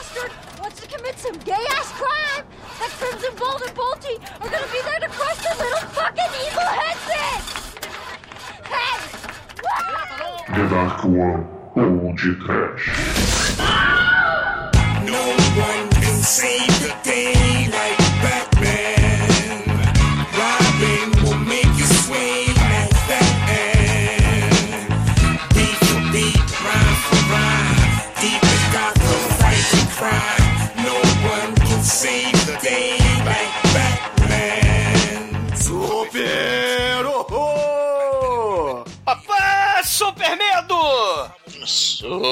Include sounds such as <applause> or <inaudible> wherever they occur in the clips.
bastard wants to commit some gay-ass crime, that Crimson Bolt and Bolty are gonna be there to crush the little fucking evil heads in! Heads! The Dark One, Old Trash.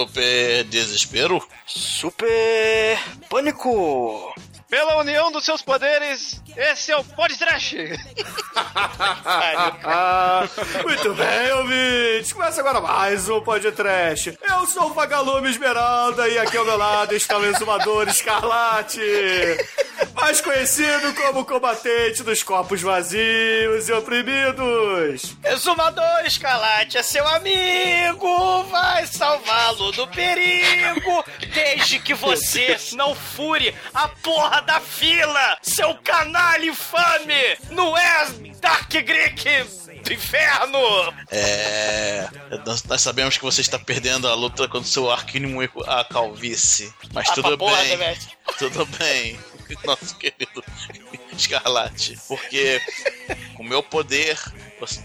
Super desespero. Super pânico! Pela união dos seus poderes, esse é o podcast. Ah, <laughs> muito bem, ouvintes. Começa agora mais um podcast. Eu sou o Vagalume Esmeralda e aqui ao meu lado está o exumador Escarlate. Mais conhecido como combatente dos corpos vazios e oprimidos. Exumador Escalate é seu amigo! Vai salvá-lo do perigo! Desde que você não fure a porra da fila! Seu canalha infame! Não é Dark Greek do inferno! É. Nós, nós sabemos que você está perdendo a luta contra o seu arquínimo e a calvície. Mas Ah, tudo pra porra, bem. Demet. Tudo bem, <laughs> nosso querido Escarlate. Porque com o meu poder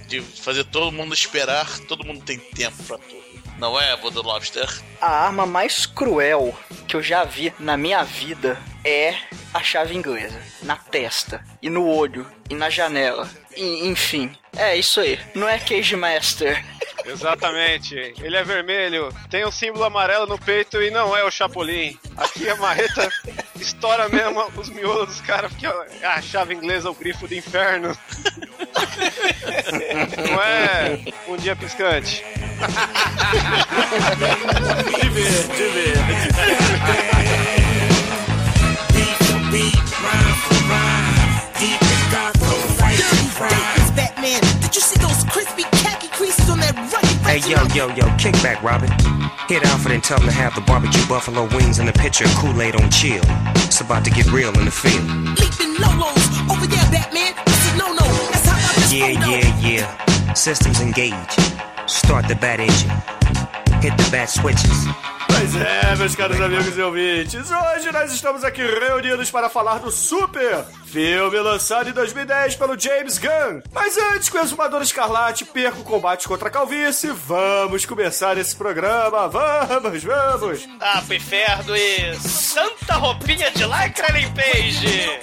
de fazer todo mundo esperar, todo mundo tem tempo pra tudo. Não é, Voodoo Lobster? A arma mais cruel que eu já vi na minha vida é a chave inglesa. Na testa, e no olho, e na janela. E, enfim, é isso aí. Não é Cage Master. <laughs> Exatamente. Ele é vermelho, tem um símbolo amarelo no peito e não é o Chapolin. Aqui a marreta estoura mesmo os miolos dos caras, porque é a chave inglesa, o grifo do inferno. <laughs> Não é um dia piscante. Diverte, diverte. Beat for beat, rhyme for rhyme. Deep in Gotham, fighting crime. Batman, did you see those crispy khaki creases on that rugged Hey, yo, yo, yo, kick back, Robin. Hit Alfred and tell him to have the barbecue buffalo wings and a pitcher of Kool-Aid on chill. It's about to get real in the field. leaping lolos over there, Batman? This is no no. That's how I just Yeah, yeah, yeah. Systems engage. Start the bat engine. Hit the bat switches. Pois é, meus caros amigos e ouvintes, hoje nós estamos aqui reunidos para falar do Super, filme lançado em 2010 pelo James Gunn. Mas antes que o Exumador Escarlate perca o combate contra a calvície, vamos começar esse programa, vamos, vamos! Ah, pro inferno e santa roupinha de lycra Page.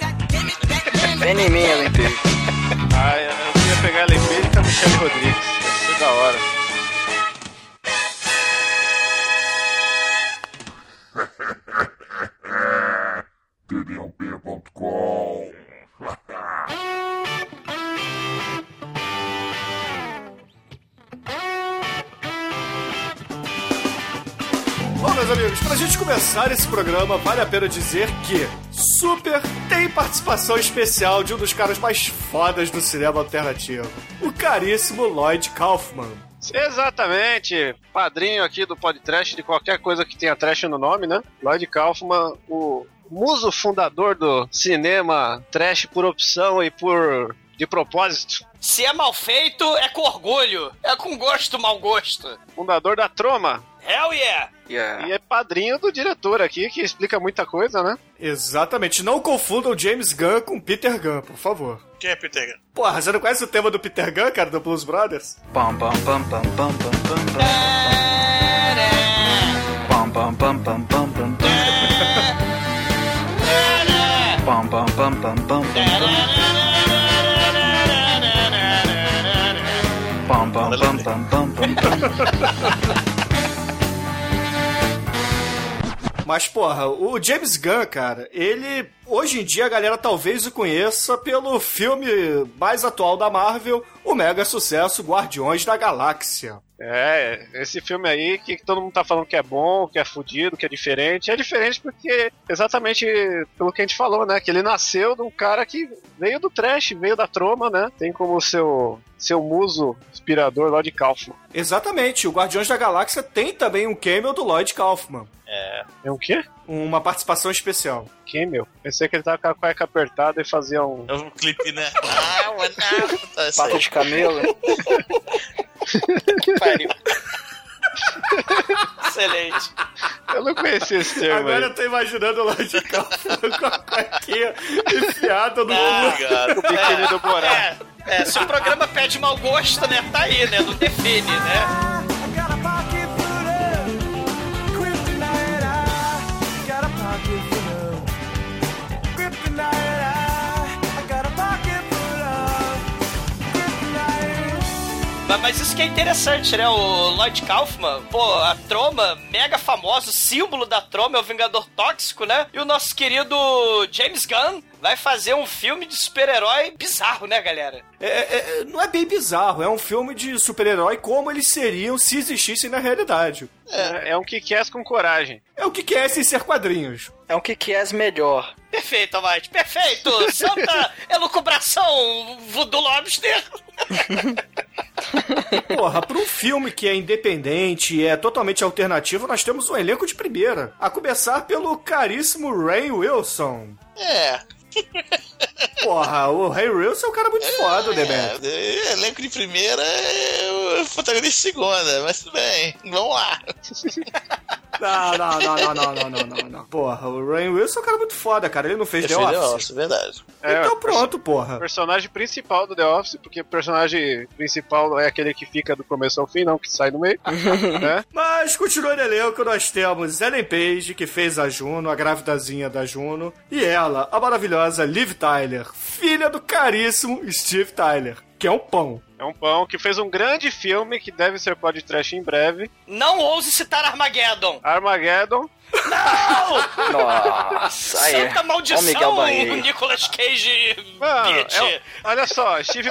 Vem em mim, Ellen Page. Ah, eu ia pegar a com a Michelle Rodrigues. Da hora. TDLP.com. meus amigos, pra gente começar esse programa, vale a pena dizer que Super tem participação especial de um dos caras mais fodas do cinema alternativo, o caríssimo Lloyd Kaufman. Exatamente. Padrinho aqui do podcast de qualquer coisa que tenha trash no nome, né? Lloyd Kaufman, o muso fundador do cinema trash por opção e por de propósito. Se é mal feito, é com orgulho. É com gosto, mau gosto. Fundador da Troma. Hell yeah! yeah! E é padrinho do diretor aqui, que explica muita coisa, né? Exatamente. Não confundam James Gunn com Peter Gunn, por favor. Quem é Peter Gunn? Porra, você não conhece o tema do Peter Gunn, cara, do Blues Brothers? Pam, pam, pam, pam, pam, pam, pam, pam. Pam, pam, pam, pam, pam, pam, pam. Pam, pam, pam, pam, pam, pam. pam pam pam pam pam pam. Mas, porra, o James Gunn, cara, ele. Hoje em dia a galera talvez o conheça pelo filme mais atual da Marvel, o mega sucesso Guardiões da Galáxia. É, esse filme aí que todo mundo tá falando que é bom, que é fudido, que é diferente. É diferente porque, exatamente pelo que a gente falou, né? Que ele nasceu de um cara que veio do trash, veio da troma, né? Tem como seu, seu muso inspirador Lloyd Kaufman. Exatamente, o Guardiões da Galáxia tem também um cameo do Lloyd Kaufman. É. É um quê? Uma participação especial. Camel? Pensei que ele tava com a cueca apertada e fazia um. É um clipe, né? <laughs> Ah, mano, ah, tá, Pata de camelo. <laughs> Que pariu. Excelente. Eu não conhecia esse termo. Agora aí. eu tô imaginando o Lloyd Kaufman com a cuequinha enfiada no Ah. Cara, O biquíni do Borá. É, é, se o programa pede mau gosto, né? Tá aí, né? Não define, né? Mas, isso que é interessante, né? O Lloyd Kaufman, pô, a Troma, mega famoso, símbolo da Troma é o Vingador Tóxico, né? E o nosso querido James Gunn vai fazer um filme de super-herói bizarro, né, galera? É, é- é- não é bem bizarro, é um filme de super-herói como eles seriam se existissem na realidade. É, é um kick-ass com coragem. É o que que é sem ser quadrinhos. É um que que és melhor. Perfeito, Almighty, perfeito! <laughs> Santa elucubração voodoo lobster! <laughs> Porra, pra um filme que é independente e é totalmente alternativo, nós temos um elenco de primeira. A começar pelo caríssimo Ray Wilson. é. Porra, o Ray Wilson é um cara muito é, foda, né, Beto? É, é, elenco de primeira é o protagonista de segunda, mas tudo bem, vamos lá. <laughs> Não, não, não, não, não, não, não, não, Porra, o Ray Wilson é um cara muito foda, cara. Ele não fez The Office. The Office, é verdade. É, então pronto, porra. Personagem principal do The Office, porque o personagem principal é aquele que fica do começo ao fim, não que sai no meio. <laughs> né? Mas continuando elenco, nós temos Ellen Page, que fez a Juno, a grávidazinha da Juno, e ela, a maravilhosa Liv Tyler filha do caríssimo Steve Tyler, que é um pão. É um pão que fez um grande filme que deve ser podcast em breve. Não ouse citar Armageddon! Armageddon. <laughs> Nossa, aí. Santa o maldição, Banheiro. Nicolas Cage, Mano, é olha só, Steve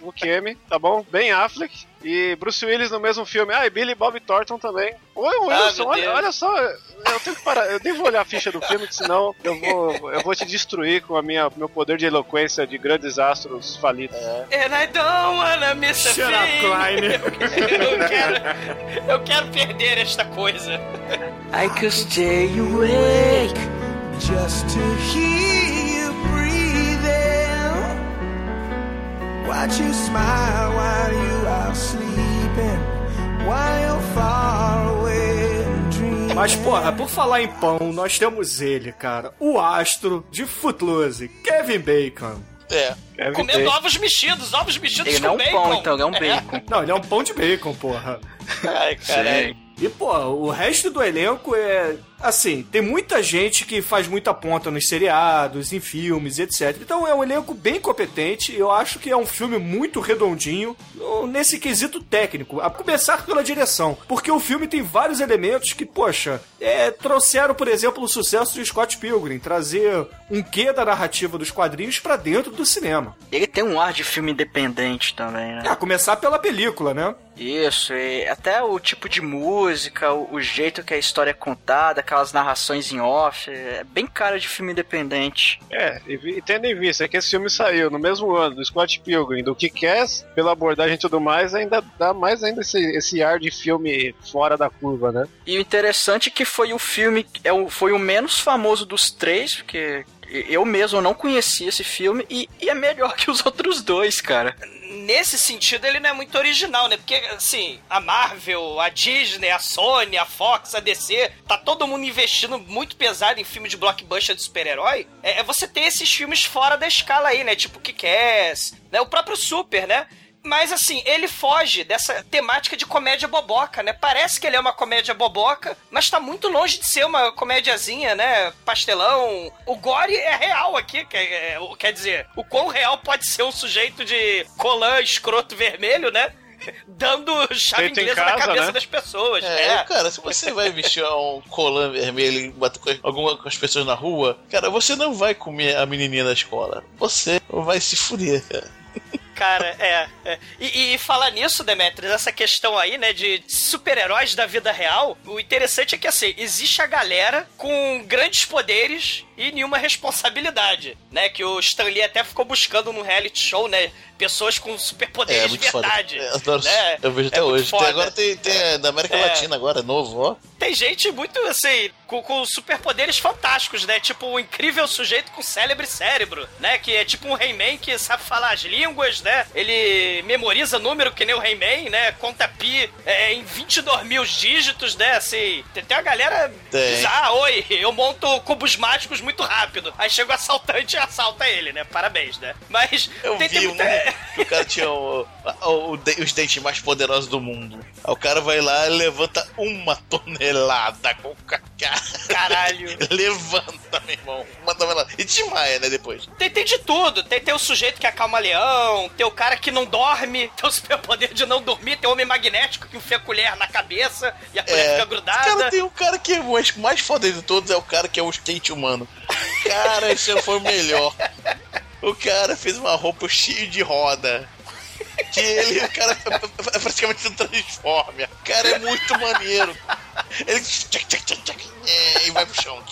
Buscemi, tá bom? Ben Affleck e Bruce Willis no mesmo filme. Ah, e Billy Bob Thornton também. Oi, Ah, Wilson, meu olha, olha só, eu tenho que parar, eu devo olhar a ficha do filme, que senão eu vou, eu vou te destruir com a minha meu poder de eloquência de grandes astros falidos. And I don't wanna miss a Shut up, thing. Klein. <laughs> eu, quero, eu quero perder esta coisa. I could stay awake. just to hear Watch you smile while you are sleeping, while you're far away and dreaming. Mas, porra, por falar em pão, nós temos ele, cara. O astro de Footloose, Kevin Bacon. É. Kevin Comendo Bacon. ovos mexidos, ovos mexidos Ele não é com um bacon. pão, então, ele é um bacon. Não, ele é um pão de bacon, porra. Ai, caralho. E, pô, o resto do elenco é. Assim, tem muita gente que faz muita ponta nos seriados, em filmes, etc. Então é um elenco bem competente. Eu acho que é um filme muito redondinho nesse quesito técnico. A começar pela direção. Porque o filme tem vários elementos que, poxa, é, trouxeram, por exemplo, o sucesso de Scott Pilgrim trazer um quê da narrativa dos quadrinhos pra dentro do cinema. Ele tem um ar de filme independente também, né? A começar pela película, né? Isso, e até o tipo de música, o, o jeito que a história é contada, aquelas narrações em off, é bem cara de filme independente. É, e, e tendo em vista que esse filme saiu no mesmo ano do Scott Pilgrim, do Kick-Ass, pela abordagem e tudo mais, ainda dá mais ainda esse, esse ar de filme fora da curva, né? E o interessante é que foi o filme, é o, foi o menos famoso dos três, porque eu mesmo não conhecia esse filme, e, e é melhor que os <laughs> outros dois, cara. Nesse sentido, ele não é muito original, né? Porque, assim, a Marvel, a Disney, a Sony, a Fox, a DC, tá todo mundo investindo muito pesado em filme de blockbuster de super-herói. É, é você ter esses filmes fora da escala aí, né? Tipo Kick-Ass, né? O próprio Super, né? Mas assim, ele foge dessa temática de comédia boboca, né? Parece que ele é uma comédia boboca, mas tá muito longe de ser uma comédiazinha, né? Pastelão. O gore é real aqui, quer, é, quer dizer, o quão real pode ser um sujeito de colã escroto vermelho, né? <laughs> Dando chave Feito em inglesa na casa, cabeça né? das pessoas. É, É, cara, se você vai vestir um colã vermelho e bater com alguma com as pessoas na rua, cara, você não vai comer a menininha da escola. Você vai se fuder, cara. Cara, é. é. E, e falar nisso, Demetrius, essa questão aí, né, de super-heróis da vida real, o interessante é que, assim, existe a galera com grandes poderes e nenhuma responsabilidade, né? Que o Stan Lee até ficou buscando no reality show, né? Pessoas com superpoderes É, de muito foda. verdade. É, adoro- né? Eu vejo até É hoje. Tem- agora tem, tem é, da América É. Latina agora, é novo, ó. Tem gente muito, assim, com, com superpoderes fantásticos, né? Tipo o incrível sujeito com célebre cérebro, né? Que é tipo um He-Man que sabe falar as línguas, né? Ele memoriza número que nem o He-Man, né? Conta pi é, em 22 mil dígitos, né? Assim, tem, tem uma galera Tem. diz, ah, oi, eu monto cubos mágicos muito rápido. Aí chega o assaltante e assalta ele, né? Parabéns, né? Mas Eu tem, tem vi um muita... que o cara tinha o- o- o de- os dentes mais poderosos do mundo. Aí o cara vai lá e levanta uma tonelada com o ca- Caralho. <laughs> levanta, meu irmão. Uma tonelada. E desmaia, né, depois. Tem, tem de tudo. Tem, tem o sujeito que acalma leão, tem o cara que não dorme, <laughs> tem o superpoder de não dormir, tem o homem magnético que enfia a colher na cabeça e a colher fica grudada. Cara, tem um cara que é o mais, mais foda de todos, é o cara que é o skate humano. Cara, esse foi melhor. O cara fez uma roupa cheia de roda. Que ele, o cara é praticamente um transforma. O cara é muito maneiro. Ele tchac, tchac, tchac, tchac, é, e vai pro chão. <laughs>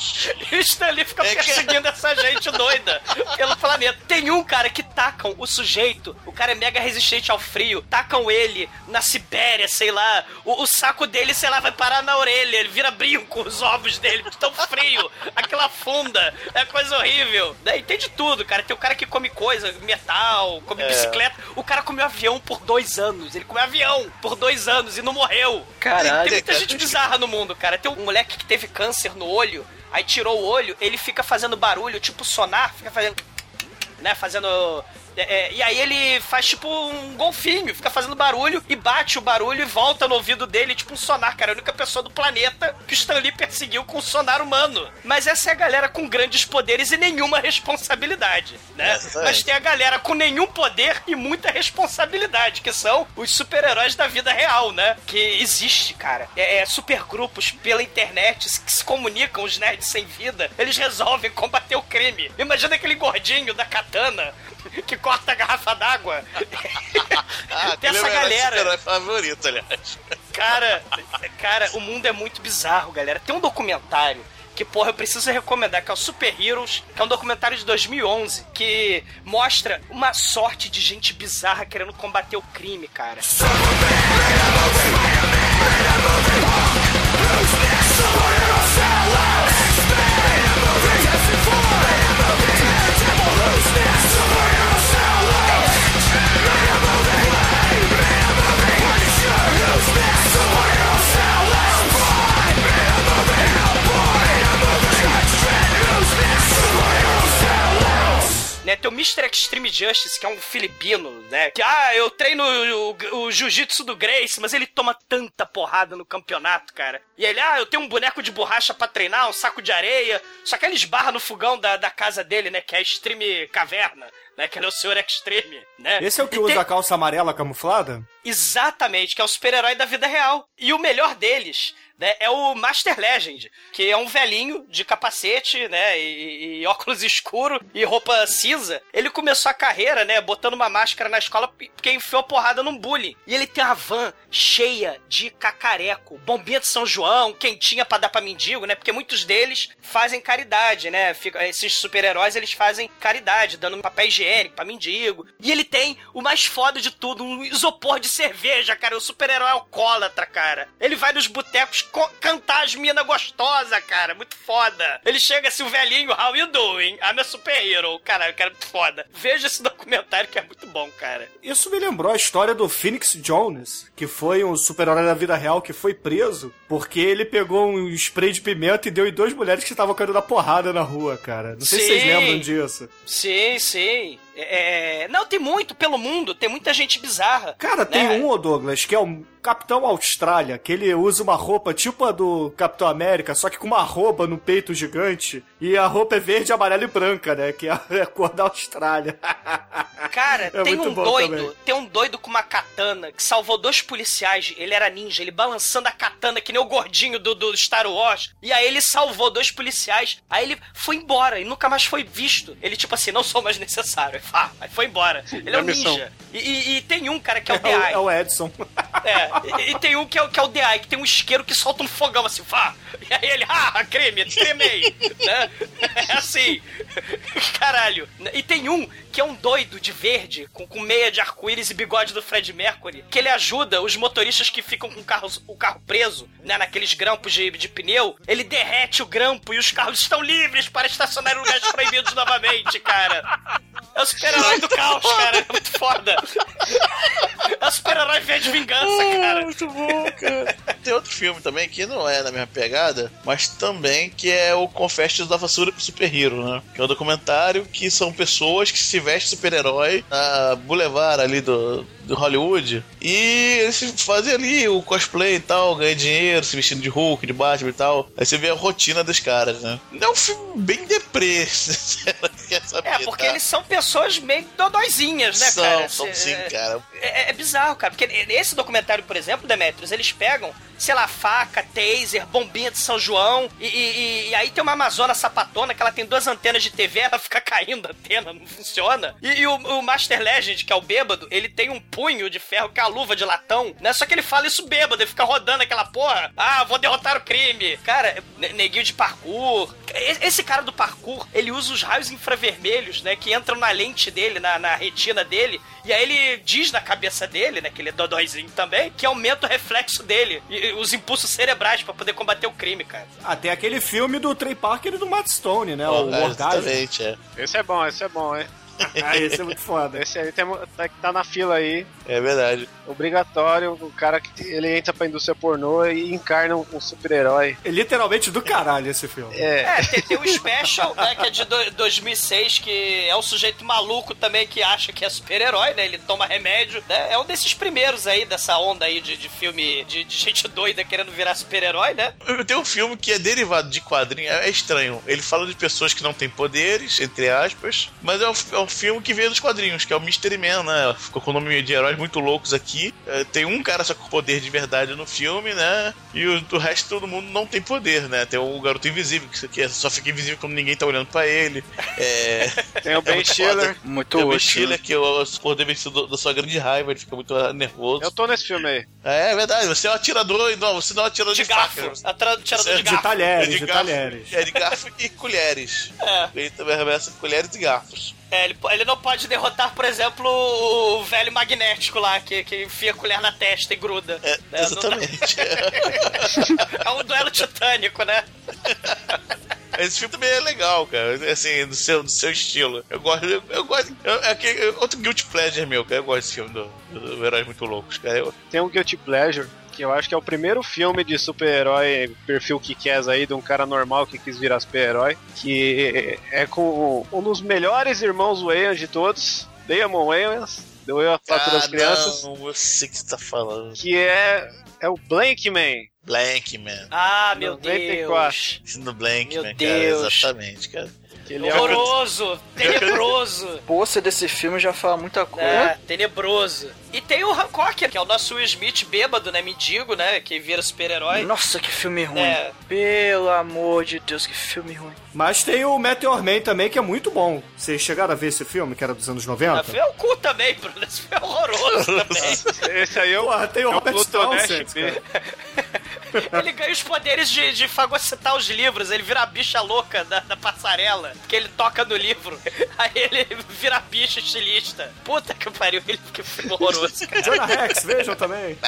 E o Stanley fica É, perseguindo essa gente doida pelo planeta. Tem um cara que tacam o sujeito, o cara é mega resistente ao frio, tacam ele na Sibéria, sei lá, o, o saco dele, sei lá, vai parar na orelha, ele vira brinco, os ovos dele, de tão frio, aquela funda, é coisa horrível. Daí tem de tudo, cara. Tem o cara que come coisa, metal, come É. bicicleta. O cara comeu avião por dois anos, ele comeu avião por dois anos e não morreu. Caralho, Tem muita cara. gente bizarra no mundo, cara. Tem um moleque que teve câncer no olho, aí tirou o olho, ele fica fazendo barulho, tipo sonar, fica fazendo. Né, fazendo. É, é, e aí ele faz tipo um golfinho, fica fazendo barulho e bate o barulho e volta no ouvido dele, tipo um sonar, cara. É a única pessoa do planeta que o Stan Lee perseguiu com sonar humano. Mas essa é a galera com grandes poderes e nenhuma responsabilidade, né? É. Mas tem a galera com nenhum poder e muita responsabilidade, que são os super-heróis da vida real, né? Que existe, cara. É, é supergrupos pela internet que se comunicam, os nerds sem vida. Eles resolvem combater o crime. Imagina aquele gordinho da katana <laughs> que corta a garrafa d'água. Ah, <laughs> tem essa é meu galera. super-herói favorito, aliás. Cara, cara, o mundo é muito bizarro, galera. Tem um documentário que, porra, eu preciso recomendar, que é o Super Heroes, que é um documentário de 2011, que mostra uma sorte de gente bizarra querendo combater o crime, cara. Né? Tem o Mr. Extreme Justice, que é um filipino, né? Que, ah, eu treino o, o jiu-jitsu do Grace, mas ele toma tanta porrada no campeonato, cara. E ele, ah, eu tenho um boneco de borracha pra treinar, um saco de areia. Só que ele esbarra no fogão da, da casa dele, né? Que é a Extreme Caverna. Né, que ele é o Senhor Extreme, né? Esse é o que E usa tem- a calça amarela camuflada? Exatamente, que é o super-herói da vida real. E o melhor deles, né, é o Master Legend, que é um velhinho de capacete, né, e, e óculos <laughs> escuro e roupa cinza. Ele começou a carreira, né, botando uma máscara na escola porque enfiou porrada num bullying. E ele tem a van cheia de cacareco, bombinha de São João, quentinha pra dar pra mendigo, né, porque muitos deles fazem caridade, né, Fica- esses super-heróis, eles fazem caridade, dando papel higiênico pra mendigo. E ele tem o mais foda de tudo, um isopor de cerveja, cara, o super-herói alcoólatra, cara. Ele vai nos botecos co- cantar as minas gostosas, cara, muito foda. Ele chega assim, o velhinho, how you doing? I'm a super-hero. Cara, cara, muito foda. Veja esse documentário que é muito bom, cara. Isso me lembrou a história do Phoenix Jones, que foi um super-herói da vida real que foi preso porque ele pegou um spray de pimenta e deu em duas mulheres que estavam caindo na porrada na rua, cara. Não sei se vocês lembram disso. Sim, sim. É, é, Não, tem muito pelo mundo, tem muita gente bizarra. Cara, tem né? um, ô Douglas, que é o Capitão Austrália, que ele usa uma roupa tipo a do Capitão América, só que com uma roupa no peito gigante. E a roupa é verde, amarela e branca, né? Que é a, é cor da Austrália. <laughs> Cara, É tem um doido, também. tem um doido com uma katana que salvou dois policiais. Ele era ninja, ele balançando a katana que nem o gordinho do, do Star Wars. E aí ele salvou dois policiais. Aí ele foi embora e nunca mais foi visto. Ele, tipo assim, não sou mais necessário. Fá, aí foi embora. Ele é um missão. ninja. E, e- e tem um, cara, que é o É o, é o Edson. É, e, tem um que é, que é o DI, que tem um isqueiro que solta um fogão assim, vá. E aí ele, ah, creme, tremei. né? É assim. Caralho. E tem um que é um doido de verde, com, com meia de arco-íris e bigode do Fred Mercury, que ele ajuda os motoristas que ficam com o carro, o carro preso, né, naqueles grampos de, de pneu. Ele derrete o grampo e os carros estão livres para estacionar em lugares proibidos novamente, cara. É o super-herói do caos, cara. É muito foda. É o super-herói V de vingança, cara. Muito bom, cara. <laughs> Tem outro filme também que não é na mesma pegada, mas também que é o Confessions da Vassoura Super Hero, né? Que é um documentário que são pessoas que se vestem super-herói na boulevard ali do, do Hollywood e eles fazem ali o cosplay e tal, ganham dinheiro, se vestindo de Hulk, de Batman e tal. Aí você vê a rotina dos caras, né? É um filme bem deprê, <laughs> saber, É, porque tá? eles são pessoas meio dodóizinhas, né, são, cara? são sim, cara. É, é bizarro, cara, porque nesse documentário, por exemplo, Demetrius, eles pegam, sei lá, faca, taser, bombinha de São João, e, e- e aí tem uma Amazona sapatona que ela tem duas antenas de TV, <laughs> ela fica caindo a antena, não funciona. E, e o, o Master Legend, que é o bêbado, ele tem um punho de ferro que é a luva de latão, né? Só que ele fala isso bêbado, ele fica rodando aquela porra. Ah, vou derrotar o crime. Cara, ne- neguinho de parkour. Esse cara do parkour, ele usa os raios infravermelhos, né? Que entram na lente dele, na, na retina dele. E aí ele diz na cabeça dele, né? Que ele é dodóizinho também, que aumenta o reflexo dele. E, os impulsos cerebrais pra poder combater o crime, cara. Ah, tem aquele filme do Trey Parker e do Matt Stone, né? o É, Orgasmo. exatamente, é. Esse é bom, esse é bom, hein? <laughs> Ah, esse é muito foda. Esse aí tem, tá, tá na fila aí. É verdade. Obrigatório, o cara que ele entra pra indústria pornô e encarna um, um super-herói. É literalmente do caralho esse filme. É, É, tem, tem o Special, né, que é de do- 2006, que é um sujeito maluco também que acha que é super-herói, né? Ele toma remédio, né? É um desses primeiros aí, dessa onda aí de, de filme de, de gente <laughs> doida querendo virar super-herói, né? Tem um filme que é derivado de quadrinho, é estranho. Ele fala de pessoas que não têm poderes, entre aspas, mas é um, é um filme que veio dos quadrinhos, que é o Mystery Man, né? Ficou com o nome de heróis muito loucos aqui. É, tem um cara só com poder de verdade no filme, né? E o, o resto todo mundo não tem poder, né? Tem o garoto invisível, que, que só fica invisível quando ninguém tá olhando pra ele. É. <laughs> tem o é Ben Stiller. foda. Muito Tem o Ben útil. Stiller, que é o poder vencido da sua grande raiva, ele fica muito nervoso. Eu tô nesse filme aí. É, é verdade, você é um atirador, não, você não é um atirador De de, garfo. faca. Atra- Tirador de De garfo. talheres, É de garfo, talheres. É de garfo e colheres. É. Ele também arremessa colheres e garfos. É, ele, ele não pode derrotar, por exemplo, o, velho magnético lá, que, que enfia a colher na testa e gruda. É, É, dá- exatamente. <laughs> É um duelo titânico, né? <laughs> Esse filme também é legal, cara. Assim, do seu, do seu estilo. Eu gosto. Eu, eu gosto. eu- é aquele- outro guilty pleasure meu, cara. Eu gosto desse filme do, do, do Heróis Muito Loucos, cara. Eu- Tem um Guilty Pleasure, que eu acho que é o primeiro filme de super-herói perfil que quer aí, de um cara normal que quis virar super-herói, que é com um dos melhores irmãos Wayans de todos, Damon Wayans, deu eu a fatura das Ah, crianças, Não, eu sei o que você tá falando. que é, é o Blank Man. Blank, man. Ah, meu 94. Deus. No Blank, Meu man, Deus. cara. Exatamente, cara. Ele é Horroroso, <laughs> tenebroso. O pôster desse filme já fala muita coisa. É, tenebroso. E tem o Hancock, que é o nosso Will Smith bêbado, né? Mendigo, né? Que vira super-herói. Nossa, que filme ruim. É. Pelo amor de Deus, que filme ruim. Mas tem o Meteor Man também, que é muito bom. Vocês chegaram a ver esse filme, que era dos anos 90? É o cu também, Bruno. Esse filme é horroroso <laughs> também. Esse aí é o, Porra, tem o é o Robert Townsend, B. <laughs> Ele ganha os poderes de, de fagocitar os livros. Ele vira a bicha louca da, da passarela. Que ele toca no livro. Aí ele vira a bicha estilista. Puta que pariu. Ele que filme horroroso, cara. Jonah Rex, vejam também. <laughs>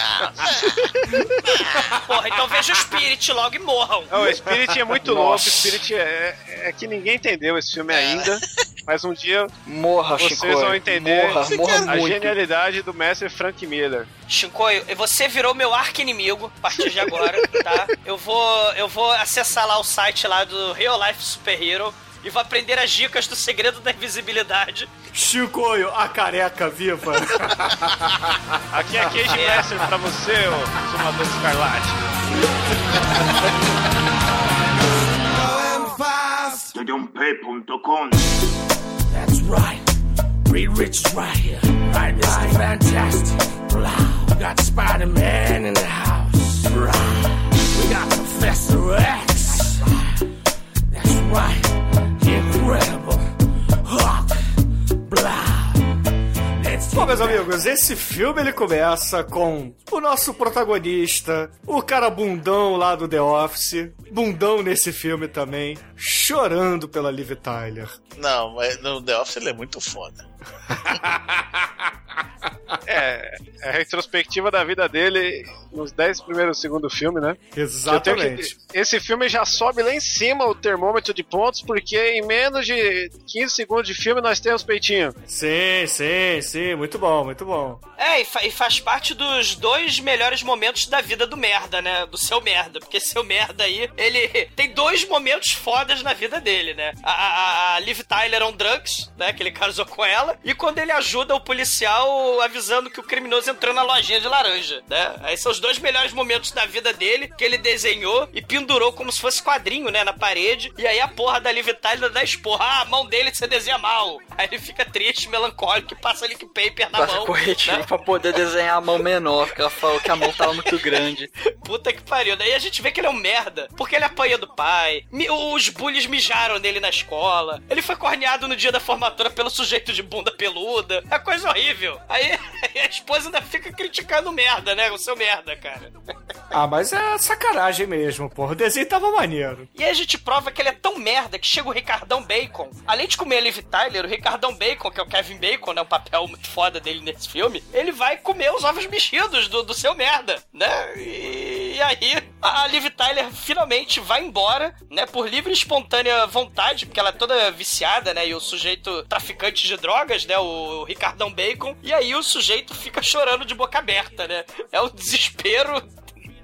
Porra, então veja o Spirit logo e morram. Não, o Spirit é muito Nossa. louco, o Spirit é, é que ninguém entendeu esse filme ainda, mas um dia Morra, vocês Chico. vão entender Morra, morra a muito. genialidade do mestre Frank Miller. Shinkoio, você virou meu arco-inimigo a partir de agora, tá? Eu vou, eu vou acessar lá o site lá do Real Life Super Hero e vou aprender as dicas do segredo da invisibilidade. Chicoio, a careca viva. <laughs> Aqui é Cage Master pra você, ô Sumador Escarlate. Tediompay.com That's right. Reed Rich is right here. Right, Mr. Fantastic. Blah. We got Spider-Man in the house. Right. We got Professor X. That's right. The Incredible caros, esse filme ele começa com o nosso protagonista, o cara bundão lá do The Office, bundão nesse filme também, chorando pela Liv Tyler. Não, mas no The Office ele é muito foda. <laughs> É, é a retrospectiva da vida dele nos 10 primeiros segundos do filme, né? Exatamente. que- esse filme já sobe lá em cima o termômetro de pontos, porque em menos de 15 segundos de filme nós temos peitinho. Sim, sim, sim, muito bom, muito bom. É, e, fa- e faz parte dos dois melhores momentos da vida do merda, né? Do seu merda. Porque seu merda aí, ele <laughs> tem dois momentos fodas na vida dele, né? A, a, a Liv Tyler on drugs, né? Que ele casou com ela. E quando ele ajuda o policial avisando que o criminoso entrou na lojinha de laranja, né? Aí são os dois melhores momentos da vida dele que ele desenhou e pendurou como se fosse quadrinho, né? Na parede. E aí a porra da Liv Tyler dá esporra. Ah, a mão dele você desenha mal. Aí ele fica triste, melancólico e passa link paper na Passa mão. corretivo né? pra poder desenhar a mão menor, porque ela falou que a mão tava muito grande. <laughs> Puta que pariu. Daí a gente vê que ele é um merda. Porque ele apanha do pai. Os bullies mijaram nele na escola. Ele foi corneado no dia da formatura pelo sujeito de bunda peluda. É coisa horrível. Aí, aí a esposa ainda fica criticando o merda, né? O seu merda, cara. Ah, mas é sacanagem mesmo, porra. O desenho tava maneiro. E aí a gente prova que ele é tão merda que chega o Ricardão Bacon. Além de comer a Liv Tyler, o Ricardão Bacon, que é o Kevin Bacon, né? Um papel muito foda dele nesse filme. Ele vai comer os ovos mexidos do, do seu merda, né? E, e aí a Liv Tyler finalmente vai embora, né? Por livre e espontânea vontade, porque ela é toda viciada, né? E o sujeito traficante de drogas, né? O Ricardão Bacon. E aí o sujeito fica chorando de boca aberta, né? É um desespero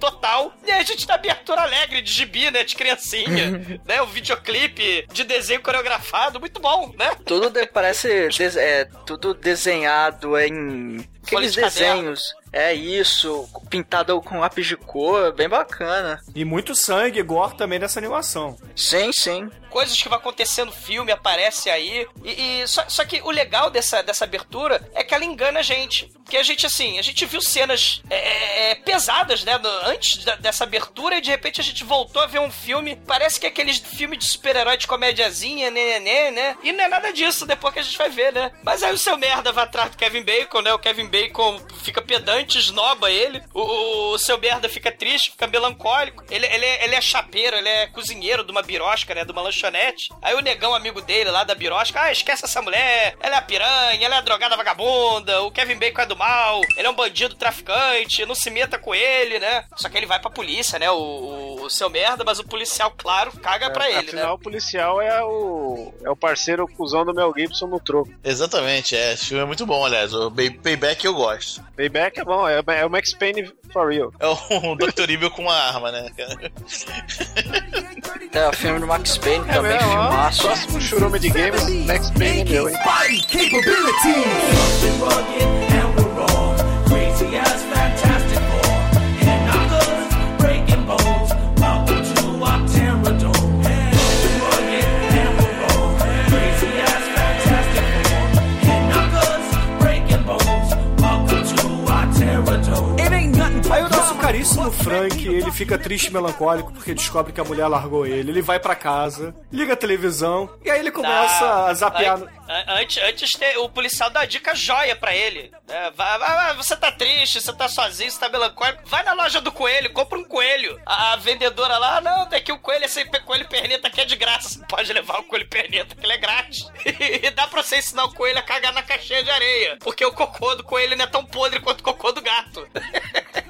total. E aí a gente tá abertura alegre de gibi, né? De criancinha, <laughs> né? O videoclipe de desenho coreografado, muito bom, né? Tudo de- parece des- é, tudo desenhado em aqueles de desenhos. É isso, pintado com lápis de cor, bem bacana. E muito sangue e gore também nessa animação. Sim, sim. Coisas que vai acontecer no filme, aparece aí. E, e só, só que o legal dessa, dessa abertura é que ela engana a gente. Porque a gente, assim, a gente viu cenas é, é, pesadas, né? no- antes da- dessa abertura, e de repente a gente voltou a ver um filme. Parece que é aqueles filme de super-herói de comédiazinha, né, né, né? E não é nada disso depois que a gente vai ver, né? Mas aí o seu merda vai atrás do Kevin Bacon, né? O Kevin Bacon fica pedante, esnoba ele. O, o- o seu merda fica triste, fica melancólico. Ele, ele, é- ele é chapeiro, ele é cozinheiro de uma birosca, né? De uma lanchonete. Aí o negão, amigo dele lá da birosca, ah, esquece essa mulher. Ela é a piranha, ela é a drogada vagabunda. O Kevin Bacon é do mal. Ele é um bandido traficante. Não se meta com ele, né? Só que ele vai pra polícia, né? O, o, seu merda, mas o policial, claro, caga pra ele, Afinal, né? o policial é o, é o parceiro cuzão do Mel Gibson no troco. Exatamente, é. Esse filme é muito bom, aliás. O Bay- Payback eu gosto. Payback é bom, é, é o Max Payne for real. É o <laughs> Dr. Evil com uma arma, né? cara? É, o filme do Max Payne também, mesmo, filmaço. Próximo churume de games, Max Payne é meu, hein? Something caríssimo Frank, ele fica triste e melancólico porque descobre que a mulher largou ele. Ele vai pra casa, liga a televisão e aí ele começa Tá. a zapear. An- an- Antes, antes te- o policial dá dica joia pra ele. É, vai, vai, você tá triste, você tá sozinho, você tá melancólico. Vai na loja do coelho, compra um coelho. A, a vendedora lá, não, tem aqui o coelho, pe- coelho perneta aqui é de graça. Você pode levar o coelho perneta, que ele é grátis. <laughs> E dá pra você ensinar o coelho a cagar na caixinha de areia. Porque o cocô do coelho não é tão podre quanto o cocô do gato. <laughs>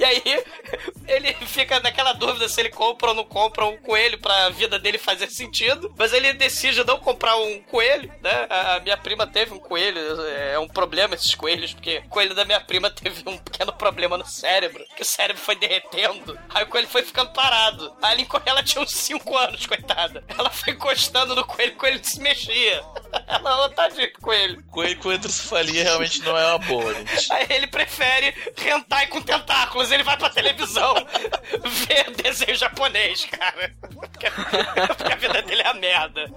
E aí, <laughs> ele fica naquela dúvida se ele compra ou não compra um coelho pra vida dele fazer sentido. Mas ele decide não comprar um coelho, né? A minha prima teve um coelho. É um problema esses coelhos, porque o coelho da minha prima <laughs> teve um pequeno problema no cérebro. Que o cérebro foi derretendo. Aí o coelho foi ficando parado. Aí ela, enco- ela tinha uns 5 anos, coitada. Ela foi encostando no coelho, o coelho se mexia. <laughs> Ela, "Ô, tadinho do coelho. Coelho com hidrocefalia realmente não é uma boa, gente. Aí ele prefere hentai com tentáculos, ele vai pra televisão <laughs> ver desenho japonês, cara. Porque, a vida dele é a merda.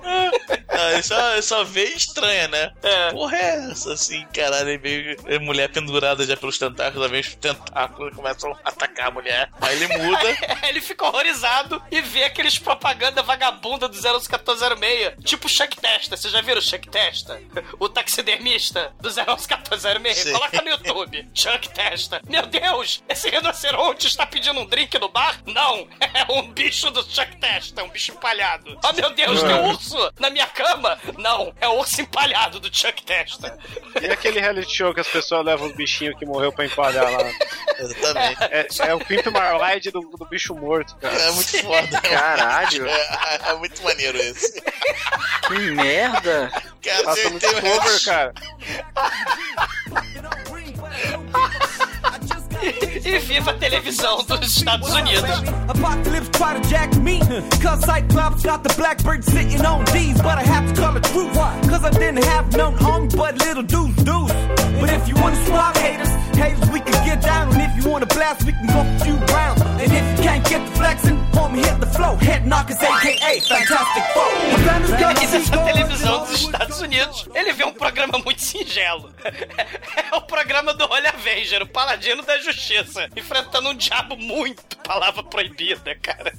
Ah, só, só vê estranha, né? É. Porra, é essa assim, caralho? Ele veio é mulher pendurada já pelos tentáculos, vem os tentáculos começam a atacar a mulher. Aí ele muda. <laughs> ele fica horrorizado e vê aqueles propaganda vagabunda do 01406. Tipo o Chuck Testa. Vocês já viram o Chuck Testa? O taxidermista do 01406. Sim. Coloca no YouTube. Chuck Testa. Meu Deus, esse rinoceronte está pedindo um drink no bar? Não, <laughs> é um bicho do Chuck Testa, um bicho empalhado. Oh meu Deus, tem um urso na minha cama? Não, é o urso empalhado do Chuck Testa. E aquele reality show que as pessoas levam os bichinhos que morreu pra empalhar lá? Exatamente. É, é o Pimp Marlide do, do bicho morto, cara. É muito foda. Caralho, É, é muito maneiro esse. que merda. Cara, Passa muito cover, cara. <laughs> <laughs> E viva a televisão dos Estados Unidos. Apocalypse try to jack me. Cause Cyclops got the blackbird sitting on D's. But I have to call it truth. Cause I didn't have none on me but little deuce deuce. But if you wanna swap haters, haters, we can get down. And if you wanna blast, we can go a few rounds. And if you can't get the flexing, homie, hit the flow. Head knockers, aka Fantastic Four. My family's got E nessa seagulls televisão dos Estados Unidos, ele vê um programa muito singelo. <laughs> É o programa do Olha Avenger, o Paladino da Justiça, enfrentando um diabo muito palavra proibida, cara.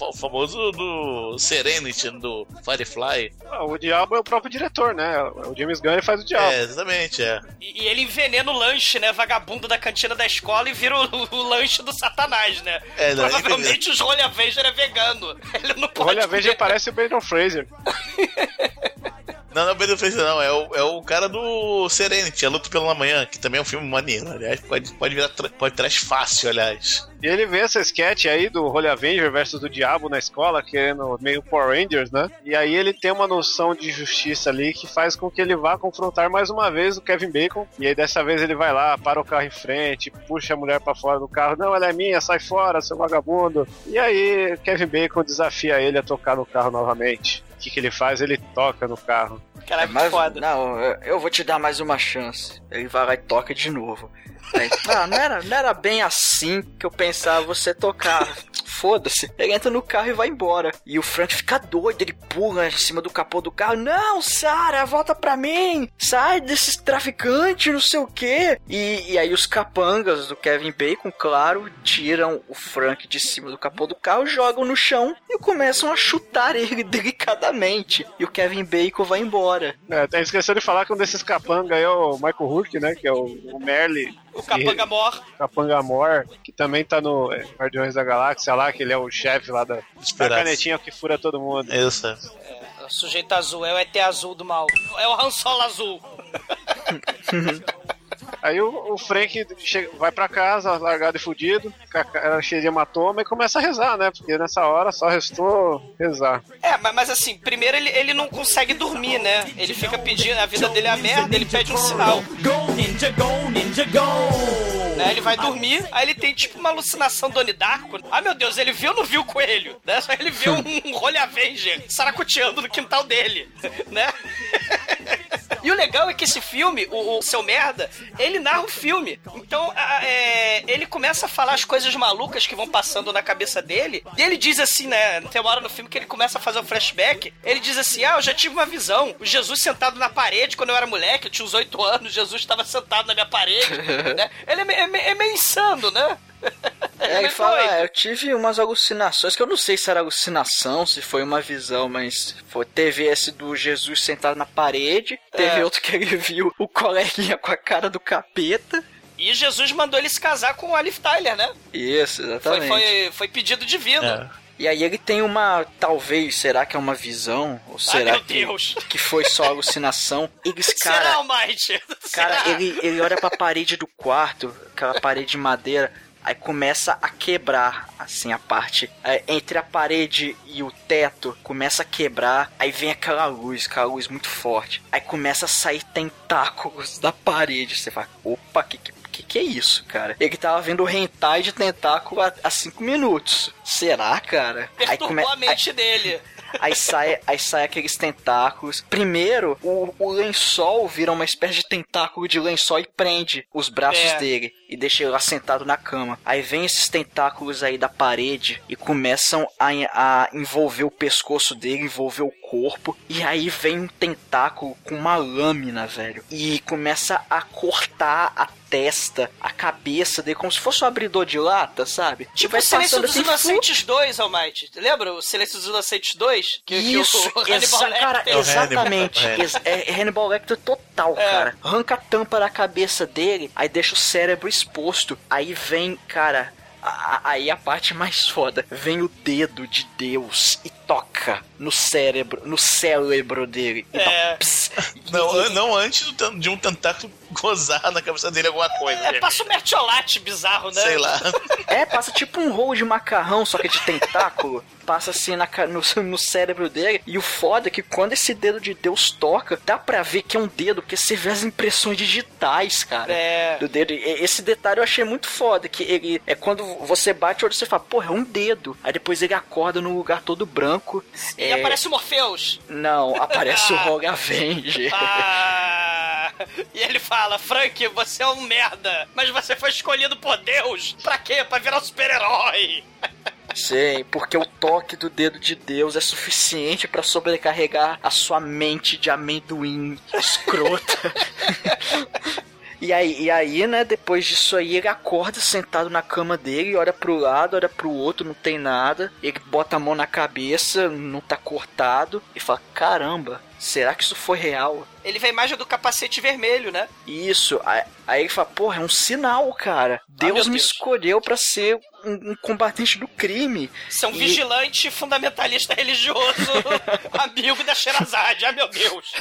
O famoso do Serenity, do Firefly. Ah, o diabo é o próprio diretor, né? O James Gunn faz o diabo. É, exatamente, é. E, e ele envenena o lanche, né? Vagabundo da cantina da escola e vira o, o lanche do satanás, né? É, não, Provavelmente os Rolha Avenger é vegano. Ele não O pode. Olha Veja parece o Brandon Fraser. <laughs> Não, não é o Pedro Fraser, não. É o, é o cara do Serenity, A Luta pela Manhã, que também é um filme maneiro. Aliás, pode, pode virar pode trash fácil, aliás. E ele vê essa sketch aí do Holy Avenger versus do Diabo na escola, querendo meio Power Rangers, né? E aí ele tem uma noção de justiça ali que faz com que ele vá confrontar mais uma vez o Kevin Bacon. E aí dessa vez ele vai lá, para o carro em frente, puxa a mulher pra fora do carro. Não, ela é minha, sai fora, seu vagabundo. E aí Kevin Bacon desafia ele a tocar no carro novamente. O que, que ele faz? Ele toca no carro. Caralho, que Mas, foda. não, eu- eu vou te dar mais uma chance. Ele vai lá e toca de novo. Não era, não era bem assim que eu pensava você tocar. Foda-se. Ele entra no carro e vai embora. E o Frank fica doido, ele pula em cima do capô do carro. Não, Sarah, volta pra mim! Sai desses traficantes, não sei o quê. E, e aí os capangas do Kevin Bacon, claro, tiram o Frank de cima do capô do carro, jogam no chão e começam a chutar ele <laughs> delicadamente. E o Kevin Bacon vai embora. É, esqueceu de falar que um desses capanga aí é o Michael Hulk, né? Que é o, o Merle. O Capanga Mor. <laughs> Capanga Mor, que também tá no é, Guardiões da Galáxia lá, que ele é o chefe lá da, da canetinha que fura todo mundo. Isso. O sujeito azul é o ET azul do mal. É o Han Solo azul. <laughs> Aí o, o Frank chega- vai pra casa, largado e fudido, com a cara cheia de hematoma e começa a rezar, né? Porque nessa hora só restou rezar. É, mas, mas assim, primeiro ele, ele não consegue dormir, né? Ele fica pedindo, a vida dele é a merda, ele pede um sinal. Go, ninja, go, ninja, go! Né? Ele vai dormir, aí ele tem tipo uma alucinação do Darko. Ah, meu Deus, ele viu ou não viu o coelho? <laughs> Né? Só ele viu um, um rolha Avenger saracoteando no quintal dele, <laughs> né? <laughs> E o legal é que esse filme, o, o Seu Merda, ele narra o filme. Então, a- é, ele começa a falar as coisas malucas que vão passando na cabeça dele. E ele diz assim, né? Tem uma hora no filme que ele começa a fazer um flashback. Ele diz assim: Ah, eu já tive uma visão. O Jesus sentado na parede quando eu era moleque, eu tinha uns oito anos, Jesus estava sentado na minha parede. <laughs> né? Ele é, é é meio insano, né? É, <laughs> meio ele fala. "Ah, eu tive umas alucinações, que eu não sei se era alucinação, se foi uma visão, mas foi, teve esse do Jesus sentado na parede, teve É. outro que ele viu o coleguinha com a cara do capeta. E Jesus mandou ele se casar com o Alif Tyler, né? Isso, Foi, exatamente. foi, foi pedido divino. É. E aí ele tem uma, talvez, será que é uma visão? Ou será meu que, Deus. que foi só alucinação? Eles, <laughs> Será, cara, Almighty? Cara, Será? ele, ele olha pra parede do quarto, aquela parede de madeira, aí começa a quebrar, assim, a parte é, entre a parede e o teto, começa a quebrar, aí vem aquela luz, aquela luz muito forte, aí começa a sair tentáculos da parede, você fala, opa, que que, que, que é isso, cara? Ele tava vendo o hentai de tentáculo há, há cinco minutos, será, cara? Perturbou a mente dele. Aí sai, aí sai aqueles tentáculos. Primeiro, o, o lençol vira uma espécie de tentáculo de lençol e prende os braços É. dele e deixa ele lá sentado na cama. Aí vem esses tentáculos aí da parede e começam a, a envolver o pescoço dele, envolver o corpo. E aí vem um tentáculo com uma lâmina, velho. E começa a cortar a testa, a cabeça dele, como se fosse um abridor de lata, sabe? Tipo Vai o Silêncio passando dos assim, Inocentes 2, Almighty. Lembra o Silêncio dos Inocentes 2? Que, Isso, que o <laughs> Hannibal exa cara, Lecter- exatamente. Hannibal. Ex- É, é Hannibal Lecter total, É. cara. Arranca a tampa da cabeça dele, aí deixa o cérebro exposto. Aí vem, cara. Aí a parte mais foda. Vem o dedo de Deus e toca no cérebro, no cérebro dele. É. <laughs> Não, não antes de um tentáculo <laughs> gozar na cabeça dele alguma coisa. É, passa um mertiolate bizarro, né? Sei lá. <laughs> É, passa tipo um rolo de macarrão, só que de tentáculo. Passa assim na, no, no cérebro dele. E o foda é que quando esse dedo de Deus toca, dá pra ver que é um dedo, porque você vê as impressões digitais, cara. É. Do dedo. E Esse detalhe eu achei muito foda. Que ele é quando você bate o olho, você fala, porra, é um dedo. Aí depois ele acorda num lugar todo branco. E É, aparece o Morpheus. Não, aparece o <laughs> Rogue Avenger. Ah, e ele fala, Frank, você é um merda, mas você foi escolhido por Deus. Pra quê? Pra virar um super-herói. <laughs> Sei, porque o toque do dedo de Deus é suficiente pra sobrecarregar a sua mente de amendoim escrota. <laughs> E aí, e aí, né, depois disso aí, ele acorda sentado na cama dele, olha pro lado, olha pro outro, não tem nada. Ele bota a mão na cabeça, não tá cortado, e fala: Caramba, será que isso foi real? Ele vê a imagem do capacete vermelho, né? Isso, aí, aí ele fala: Porra, é um sinal, cara. Deus, Ah, me Deus. escolheu pra ser um, um combatente do crime. Você é um E- vigilante fundamentalista religioso, <laughs> amigo da Sherazade. Ah, meu Deus.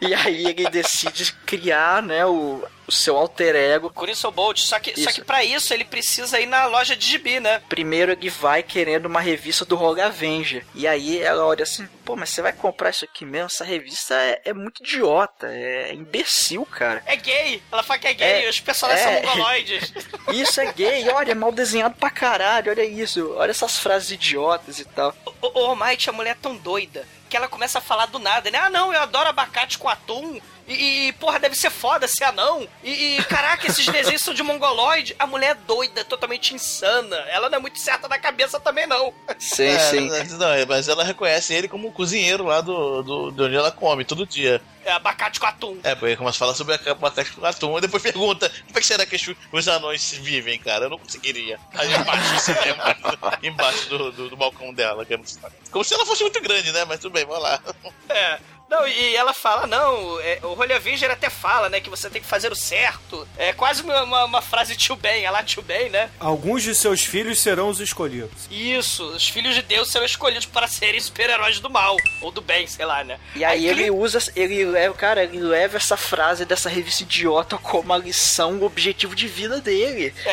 E aí ele decide criar, né, o, o seu alter ego. Curious Bolt. Só que, só que pra isso ele precisa ir na loja de gibi, né? Primeiro ele vai querendo uma revista do Rogue Avenger. E aí ela olha assim, pô, mas você vai comprar isso aqui mesmo? Essa revista é, é muito idiota, é imbecil, cara. É gay. Ela fala que é gay. É, os personagens é. são mongoloides. <laughs> Isso é gay, olha, é mal desenhado pra caralho, olha isso. Olha essas frases idiotas e tal. Ô, Almighty, a mulher é tão doida que ela começa a falar do nada, né? Ah, não, eu adoro abacate com atum. E, e, porra, deve ser foda ser anão. E, e, caraca, esses desenhos são de mongoloide. A mulher é doida, totalmente insana. Ela não é muito certa da cabeça também, não. Sim, É, sim. Não, é, mas ela reconhece ele como o cozinheiro lá do, do, de onde ela come todo dia. É abacate com atum. É, porque começa a falar sobre a batata com atum, e depois pergunta como é que será que os- anões vivem, cara? Eu não conseguiria. Aí embaixo do cinema, <laughs> embaixo do, do, do balcão dela, sei. Como se ela fosse muito grande, né? Mas tudo bem, vamos lá. É. Não, e ela fala, não, é, o Rolha Avenger até fala, né, que você tem que fazer o certo. É quase uma, uma, uma frase tio bem, ela tio bem, né? Alguns de seus filhos serão os escolhidos. Isso, os filhos de Deus serão escolhidos para serem super-heróis do mal, ou do bem, sei lá, né? E aí, ele cli- usa, ele leva, cara, ele leva essa frase dessa revista idiota como a lição, o objetivo de vida dele. É,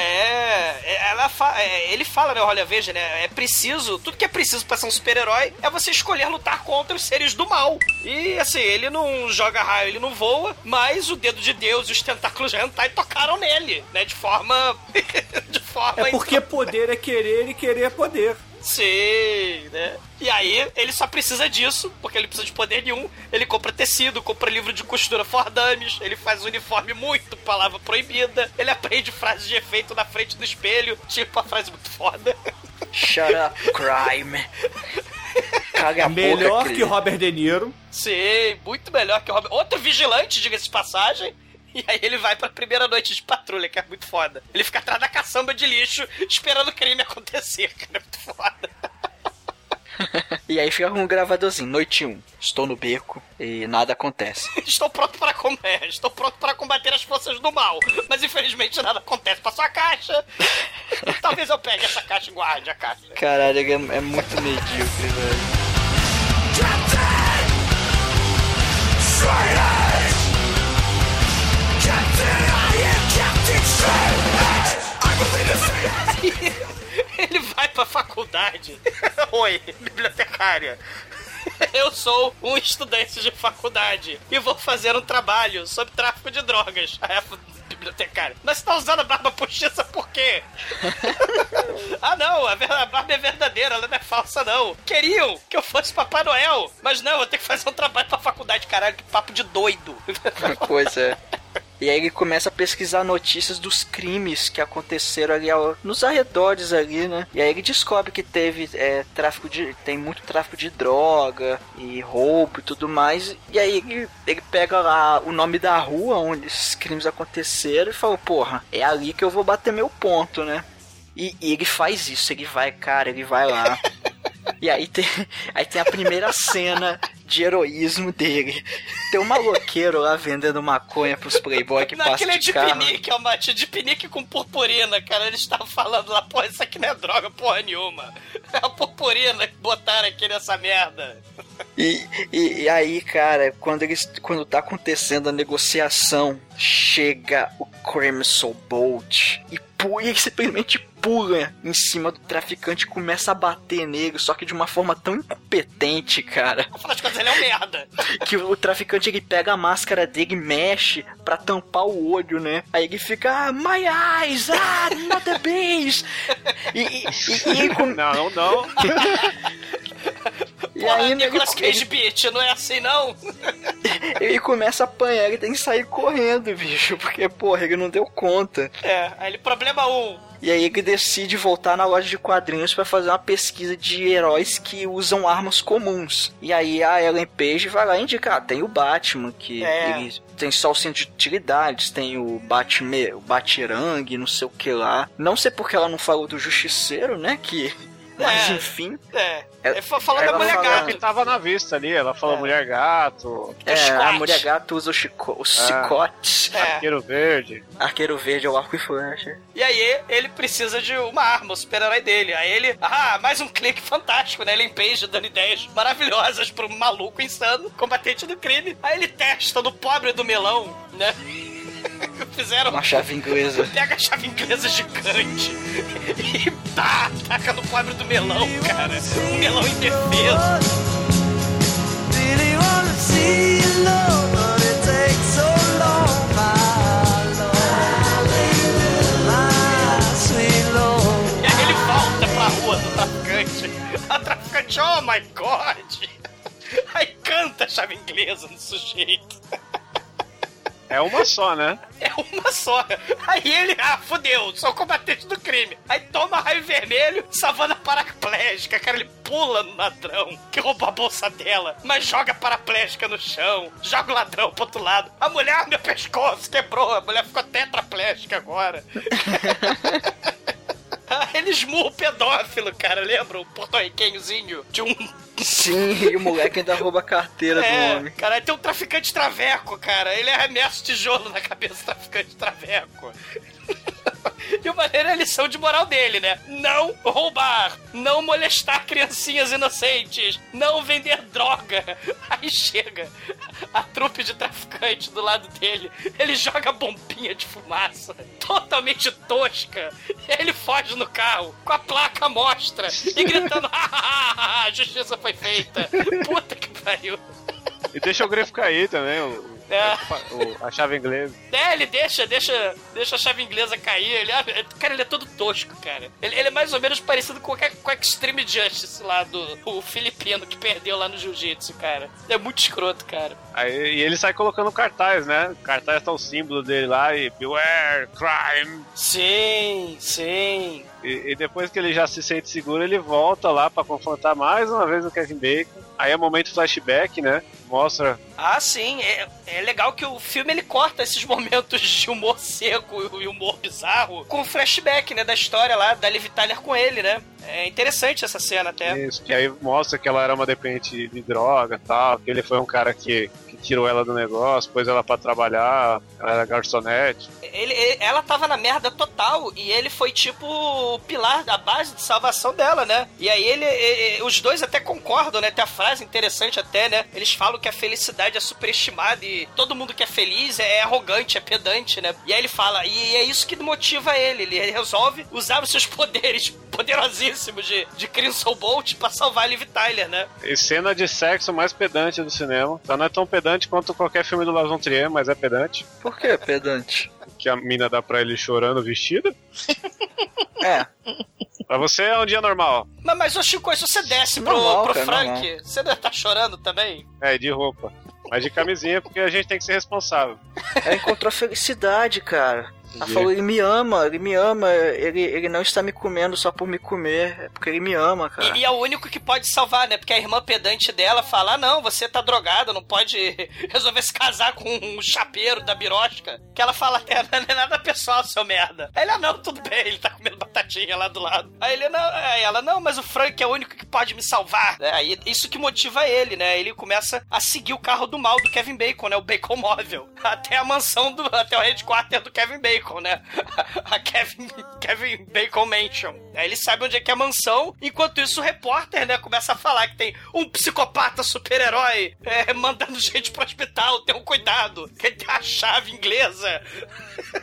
é, ela fa- é, ele fala, né, olha, veja, né, é preciso, tudo que é preciso pra ser um super-herói é você escolher lutar contra os seres do mal. E assim, ele não joga raio, ele não voa, mas o dedo de Deus e os tentáculos hentai tocaram nele, né, de forma... <laughs> de forma... É porque poder é querer e querer é poder. Sim, né? E aí, ele só precisa disso, porque ele precisa de poder nenhum. Ele compra tecido, compra livro de costura for dummies, ele faz uniforme muito, palavra proibida. Ele aprende frases de efeito na frente do espelho, tipo a frase muito foda. Shut up, crime. Caga Melhor boca, que. Robert De Niro. Sim, muito melhor que o Robert. Outro vigilante, diga-se de passagem. E aí ele vai pra primeira noite de patrulha, que é muito foda. Ele fica atrás da caçamba de lixo, esperando o crime acontecer, cara. É muito foda. <laughs> E aí fica com um gravadorzinho, noite 1. Estou no beco e nada acontece. <laughs> Estou pronto para comer, estou pronto para combater as forças do mal. Mas infelizmente nada acontece para sua caixa. <laughs> Talvez eu pegue essa caixa e guarde a caixa. Caralho, é, é muito medíocre, velho. Ele vai pra faculdade. <laughs> Oi, bibliotecária. Eu sou um estudante de faculdade e vou fazer um trabalho sobre tráfico de drogas. Aí a bibliotecária. Mas você tá usando a barba postiça por quê? <laughs> Ah, não, a a barba é verdadeira, ela não é falsa, não. Queriam que eu fosse Papai Noel, mas não, eu tenho que fazer um trabalho pra faculdade, caralho, que papo de doido. Pois é. <laughs> E aí ele começa a pesquisar notícias dos crimes que aconteceram ali ao- nos arredores ali, né? E aí ele descobre que teve é, tráfico de. tem muito tráfico de droga e roubo e tudo mais. E aí ele, ele pega lá o nome da rua onde esses crimes aconteceram e fala, porra, é ali que eu vou bater meu ponto, né? E, e ele faz isso, ele vai, cara, ele vai lá. <laughs> E aí tem, aí tem a primeira cena de heroísmo dele. Tem um maloqueiro lá vendendo maconha pros playboy que passam Naquele é de de carro. pinique, é uma de pinique com purpurina, cara. Eles estavam falando lá, pô, isso aqui não é droga, porra nenhuma. <laughs> É a purpurina que botaram aqui nessa merda. E, e, e aí, cara, quando eles quando tá acontecendo a negociação, chega o Crimson Bolt e pu- e simplesmente pula em cima do traficante e começa a bater nele, só que de uma forma tão incompetente, cara. Afinal de contas, ele é um merda. <laughs> que o traficante ele pega a máscara dele e mexe pra tampar o olho, né? Aí ele fica, ah, my eyes, ah, not the base. E, e, e, e <laughs> come- Não, não. <laughs> e Porra, aí ele, Nicolas Cage, bitch, não é assim não? <laughs> ele começa a apanhar, ele tem que sair correndo, bicho, porque, porra, ele não deu conta. É, aí ele, problema um. E aí ele decide voltar na loja de quadrinhos pra fazer uma pesquisa de heróis que usam armas comuns. E aí a Ellen Page vai lá indicar, ah, tem o Batman, que É. ele tem só o centro de utilidades, tem o Batme, o Batirang, não sei o que lá. Não sei porque ela não falou do Justiceiro, né, que... Mas É. enfim... É, Ela- ele fa- falou da mulher fala- gato. que tava na vista ali, ela falou mulher gato, É, a mulher gato usa o, chico, o Ah. chicote. É. arqueiro verde. Arqueiro verde é o arco e flecha. E aí ele precisa de uma arma, o super-herói dele. Aí ele, ah, mais um clique fantástico, né? Ele Page dando ideias maravilhosas pro maluco insano, combatente do crime. Aí ele testa no pobre do melão, né? <laughs> Fizeram Uma chave inglesa. Pega a chave inglesa gigante <laughs> e tá, taca no pobre do melão, cara. O melão indefeso. See you love, but it rua do traficante. <laughs> A traficante, oh my god! <laughs> Aí canta a chave inglesa no sujeito. <laughs> É uma só, né? <laughs> É uma só. Aí ele, ah, fudeu, sou combatente do crime. Aí toma raio vermelho, savana paraplégica. Cara, ele pula no ladrão que roubou a bolsa dela, mas joga paraplégica no chão, joga o ladrão pro outro lado. A mulher, meu pescoço quebrou, a mulher ficou tetraplégica agora. <laughs> <laughs> Ele esmurra o pedófilo, cara, lembra? O porto-riquenhozinho de um Sim, e o moleque ainda rouba a carteira do é, homem. cara, tem um traficante traveco, cara. Ele arremessa o tijolo na cabeça do traficante traveco. <laughs> E o maneiro é a lição de moral dele, né? Não roubar, não molestar criancinhas inocentes, não vender droga. <laughs> Aí chega a trupe de traficante do lado dele, ele joga bombinha de fumaça, totalmente tosca, ele foge no carro, com a placa à mostra, e gritando, "Ah, a justiça foi feita. Puta que pariu. E deixa o grifo cair também, o, É. o- a chave inglesa. É, ele deixa, deixa, deixa a chave inglesa cair. Ele, ah, cara, ele é todo tosco, cara. Ele, ele é mais ou menos parecido com, com o Extreme Justice lá do o filipino que perdeu lá no jiu-jitsu, cara. É muito escroto, cara. Aí, e ele sai colocando cartaz, né? Cartaz tá o símbolo dele lá e Beware, crime. Sim, sim. E, e depois que ele já se sente seguro, ele volta lá pra confrontar mais uma vez o Kevin Bacon. Aí é momento flashback, né? Mostra Ah, sim. É, é legal que o filme ele corta esses <laughs> momentos de humor seco e humor bizarro com o flashback, né? Da história lá da Liv Tyler com ele, né? É interessante essa cena até. isso, que aí mostra que ela era uma dependente de droga e tal, que ele foi um cara que tirou ela do negócio, pôs ela pra trabalhar, ela era garçonete. Ele, ele- ela tava na merda total e ele foi tipo o pilar, a base de salvação dela, né? E aí ele, e- e- os dois até concordam, né? Tem a frase interessante até, né? Eles falam que a felicidade é superestimada e todo mundo que é feliz é arrogante, é pedante, né? E aí ele fala, e é isso que motiva ele. Ele resolve usar os seus <laughs> poderes poderosíssimos de, de Crimson Bolt pra salvar a Liv Tyler, né? E cena de sexo mais pedante do cinema. Só não é tão pedante quanto qualquer filme do Lars von Trier, mas é pedante. Por que pedante? Que a mina dá pra ele chorando vestida. <laughs> É. Pra você é um dia normal. Mas, mas ô Chico, se você desce pro, Normal, pro Frank, você não tá chorando também? É, de roupa. Mas de camisinha, porque a gente tem que ser responsável. Ela encontrou a felicidade, cara. Ela falou, ele me ama, ele me ama, ele, ele não está me comendo só por me comer, é porque ele me ama, cara. E, e é o único que pode salvar, né? Porque a irmã pedante dela fala: ah, não, você tá drogado, não pode <laughs> resolver se casar com um chapeiro da birosca. Que ela fala: é, não é nada pessoal, seu merda. Aí ele, ah, não, tudo bem, ele tá comendo batatinha lá do lado. Aí ele, não, aí ela, não, mas o Frank é o único que pode me salvar. É, isso que motiva ele, né? Ele começa a seguir o carro do mal do Kevin Bacon, né? O Bacon Móvel. <laughs> Até a mansão do. Até o headquarter do Kevin Bacon, né? <laughs> A Kevin, Kevin Bacon Mansion. Ele sabe onde é que é a mansão. Enquanto isso, o repórter, né, começa a falar que tem um psicopata super-herói é, mandando gente pro hospital. Tenham cuidado, que ele tem a chave inglesa.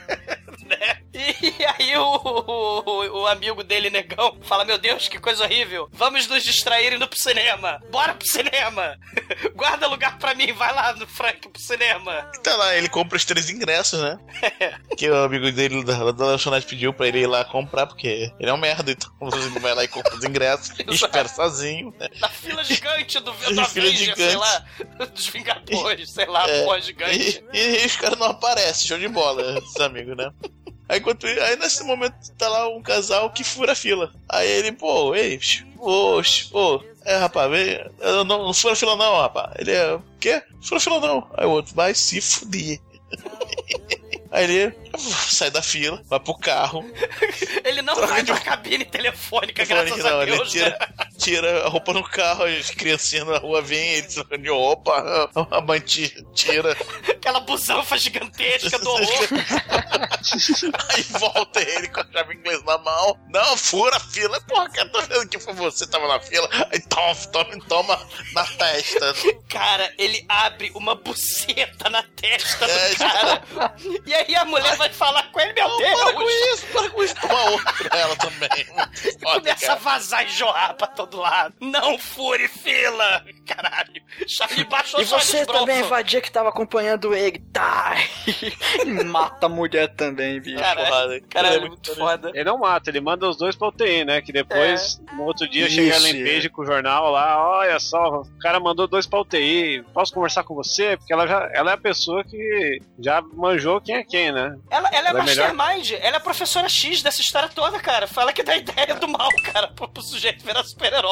<laughs> né? <laughs> E aí o, o, o amigo dele, negão, fala: Meu Deus, que coisa horrível. Vamos nos distrair indo pro cinema. Bora pro cinema. <laughs> Guarda lugar pra mim, vai lá no Frank pro cinema. Tá lá, ele compra os três ingressos, né? <laughs> que o amigo dele da, da lanchonete pediu pra ele ir lá comprar, porque ele é um merda, então ele vai lá e compra os ingressos e espera sozinho, né? Na fila gigante do, do Avenger, sei lá, dos Vingadores, sei lá, É, pô, gigante. E, e os caras não aparecem, show de bola, esses amigos, né? Aí, enquanto, aí nesse momento tá lá um casal que fura a fila. Aí ele, pô, ei, oxe, pô, é rapaz, vem, eu não, não fura a fila não, rapaz. Ele é, o quê? Fura a fila não. Aí o outro, vai se fuder. Aí ele sai da fila, vai pro carro. <laughs> Ele não vai de- pra cabine telefônica, Telefone graças não, a ele Deus. tira, né? Tira a roupa no carro, as criancinhas na rua vêm, ele trocando de roupa, a mãe ti- tira. Aquela busanfa gigantesca do horror. <laughs> Aí volta ele com a chave inglesa na mão. Não, fura a fila. Porra, cara, tô vendo que foi você que tava na fila. Aí toma, toma, toma na testa. Cara, ele abre uma buceta na testa É, do cara. E aí a mulher vai falar com ele, meu Não, Deus! para com isso, para com isso. Toma outra ela também. Foda, Começa a cara. vazar e jorrar pra todo lado. Não fure fila! Caralho. Charlie baixou E você também, Bronson. vadia que tava acompanhando ele, tá? <laughs> E mata a mulher também, bicho. Caralho, caralho, Ele é muito foda. Ele não mata, ele manda os dois pra UTI, né? Que depois, no outro dia, Isso, chega a Lempeja é. com o jornal lá, olha só, o cara mandou dois pra UTI, posso conversar com você? Porque ela, já, ela é a pessoa que já manjou quem é quem, né? Ela, ela é Ela é melhor? mastermind, ela é a professora X dessa história toda, cara. Foi ela que dá a ideia do mal, cara, pro, pro sujeito virar super-herói.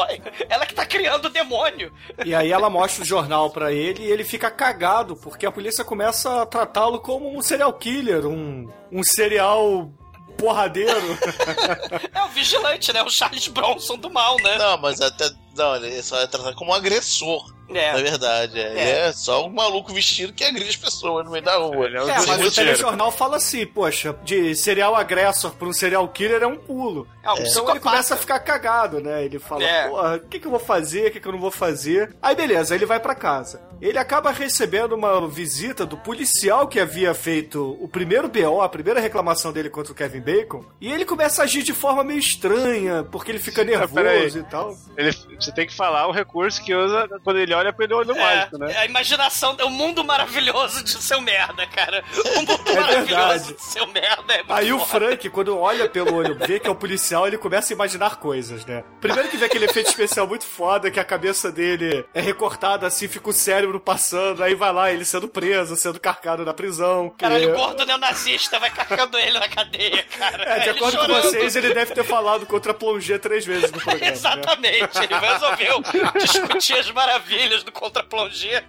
Ela que tá criando o demônio. E aí ela mostra o jornal pra ele e ele fica cagado, porque a polícia começa a tratá-lo como um serial killer, um, um serial porradeiro. <laughs> É o vigilante, né? O Charles Bronson do mal, né? Não, mas até. Não, ele só é tratado como um agressor. É. Na verdade, é. Ele é só um maluco vestido que agride as pessoas no meio da rua. Ele é um É, mas o telejornal fala assim, poxa, de serial agressor pra um serial killer é um pulo. É um Então ele começa a ficar cagado, né? Ele fala, É. porra, o que, que eu vou fazer, o que, que eu não vou fazer? Aí beleza, ele vai pra casa. Ele acaba recebendo uma visita do policial que havia feito o primeiro BO, a primeira reclamação dele contra o Kevin Bacon, e ele começa a agir de forma meio estranha, porque ele fica <laughs> nervoso e tal. Ele, você tem que falar o recurso que usa quando ele olha pelo olho mágico, É, né? a imaginação, o mundo maravilhoso de seu merda, cara. O mundo <laughs> É maravilhoso verdade. de seu merda é Aí o foda. Frank, quando olha pelo olho, vê que é o policial, ele começa a imaginar coisas, né? Primeiro que vê aquele efeito especial muito foda, que a cabeça dele é recortada assim, fica o cérebro passando, aí vai lá, ele sendo preso, sendo carcado na prisão. Caralho, E- o gordo neonazista vai carregando ele na cadeia, cara. É, de Ele acordo com vocês, ele deve ter falado contra a Plongé três vezes no programa. né? Exatamente, ele resolveu discutir as maravilhas do contra-plongé.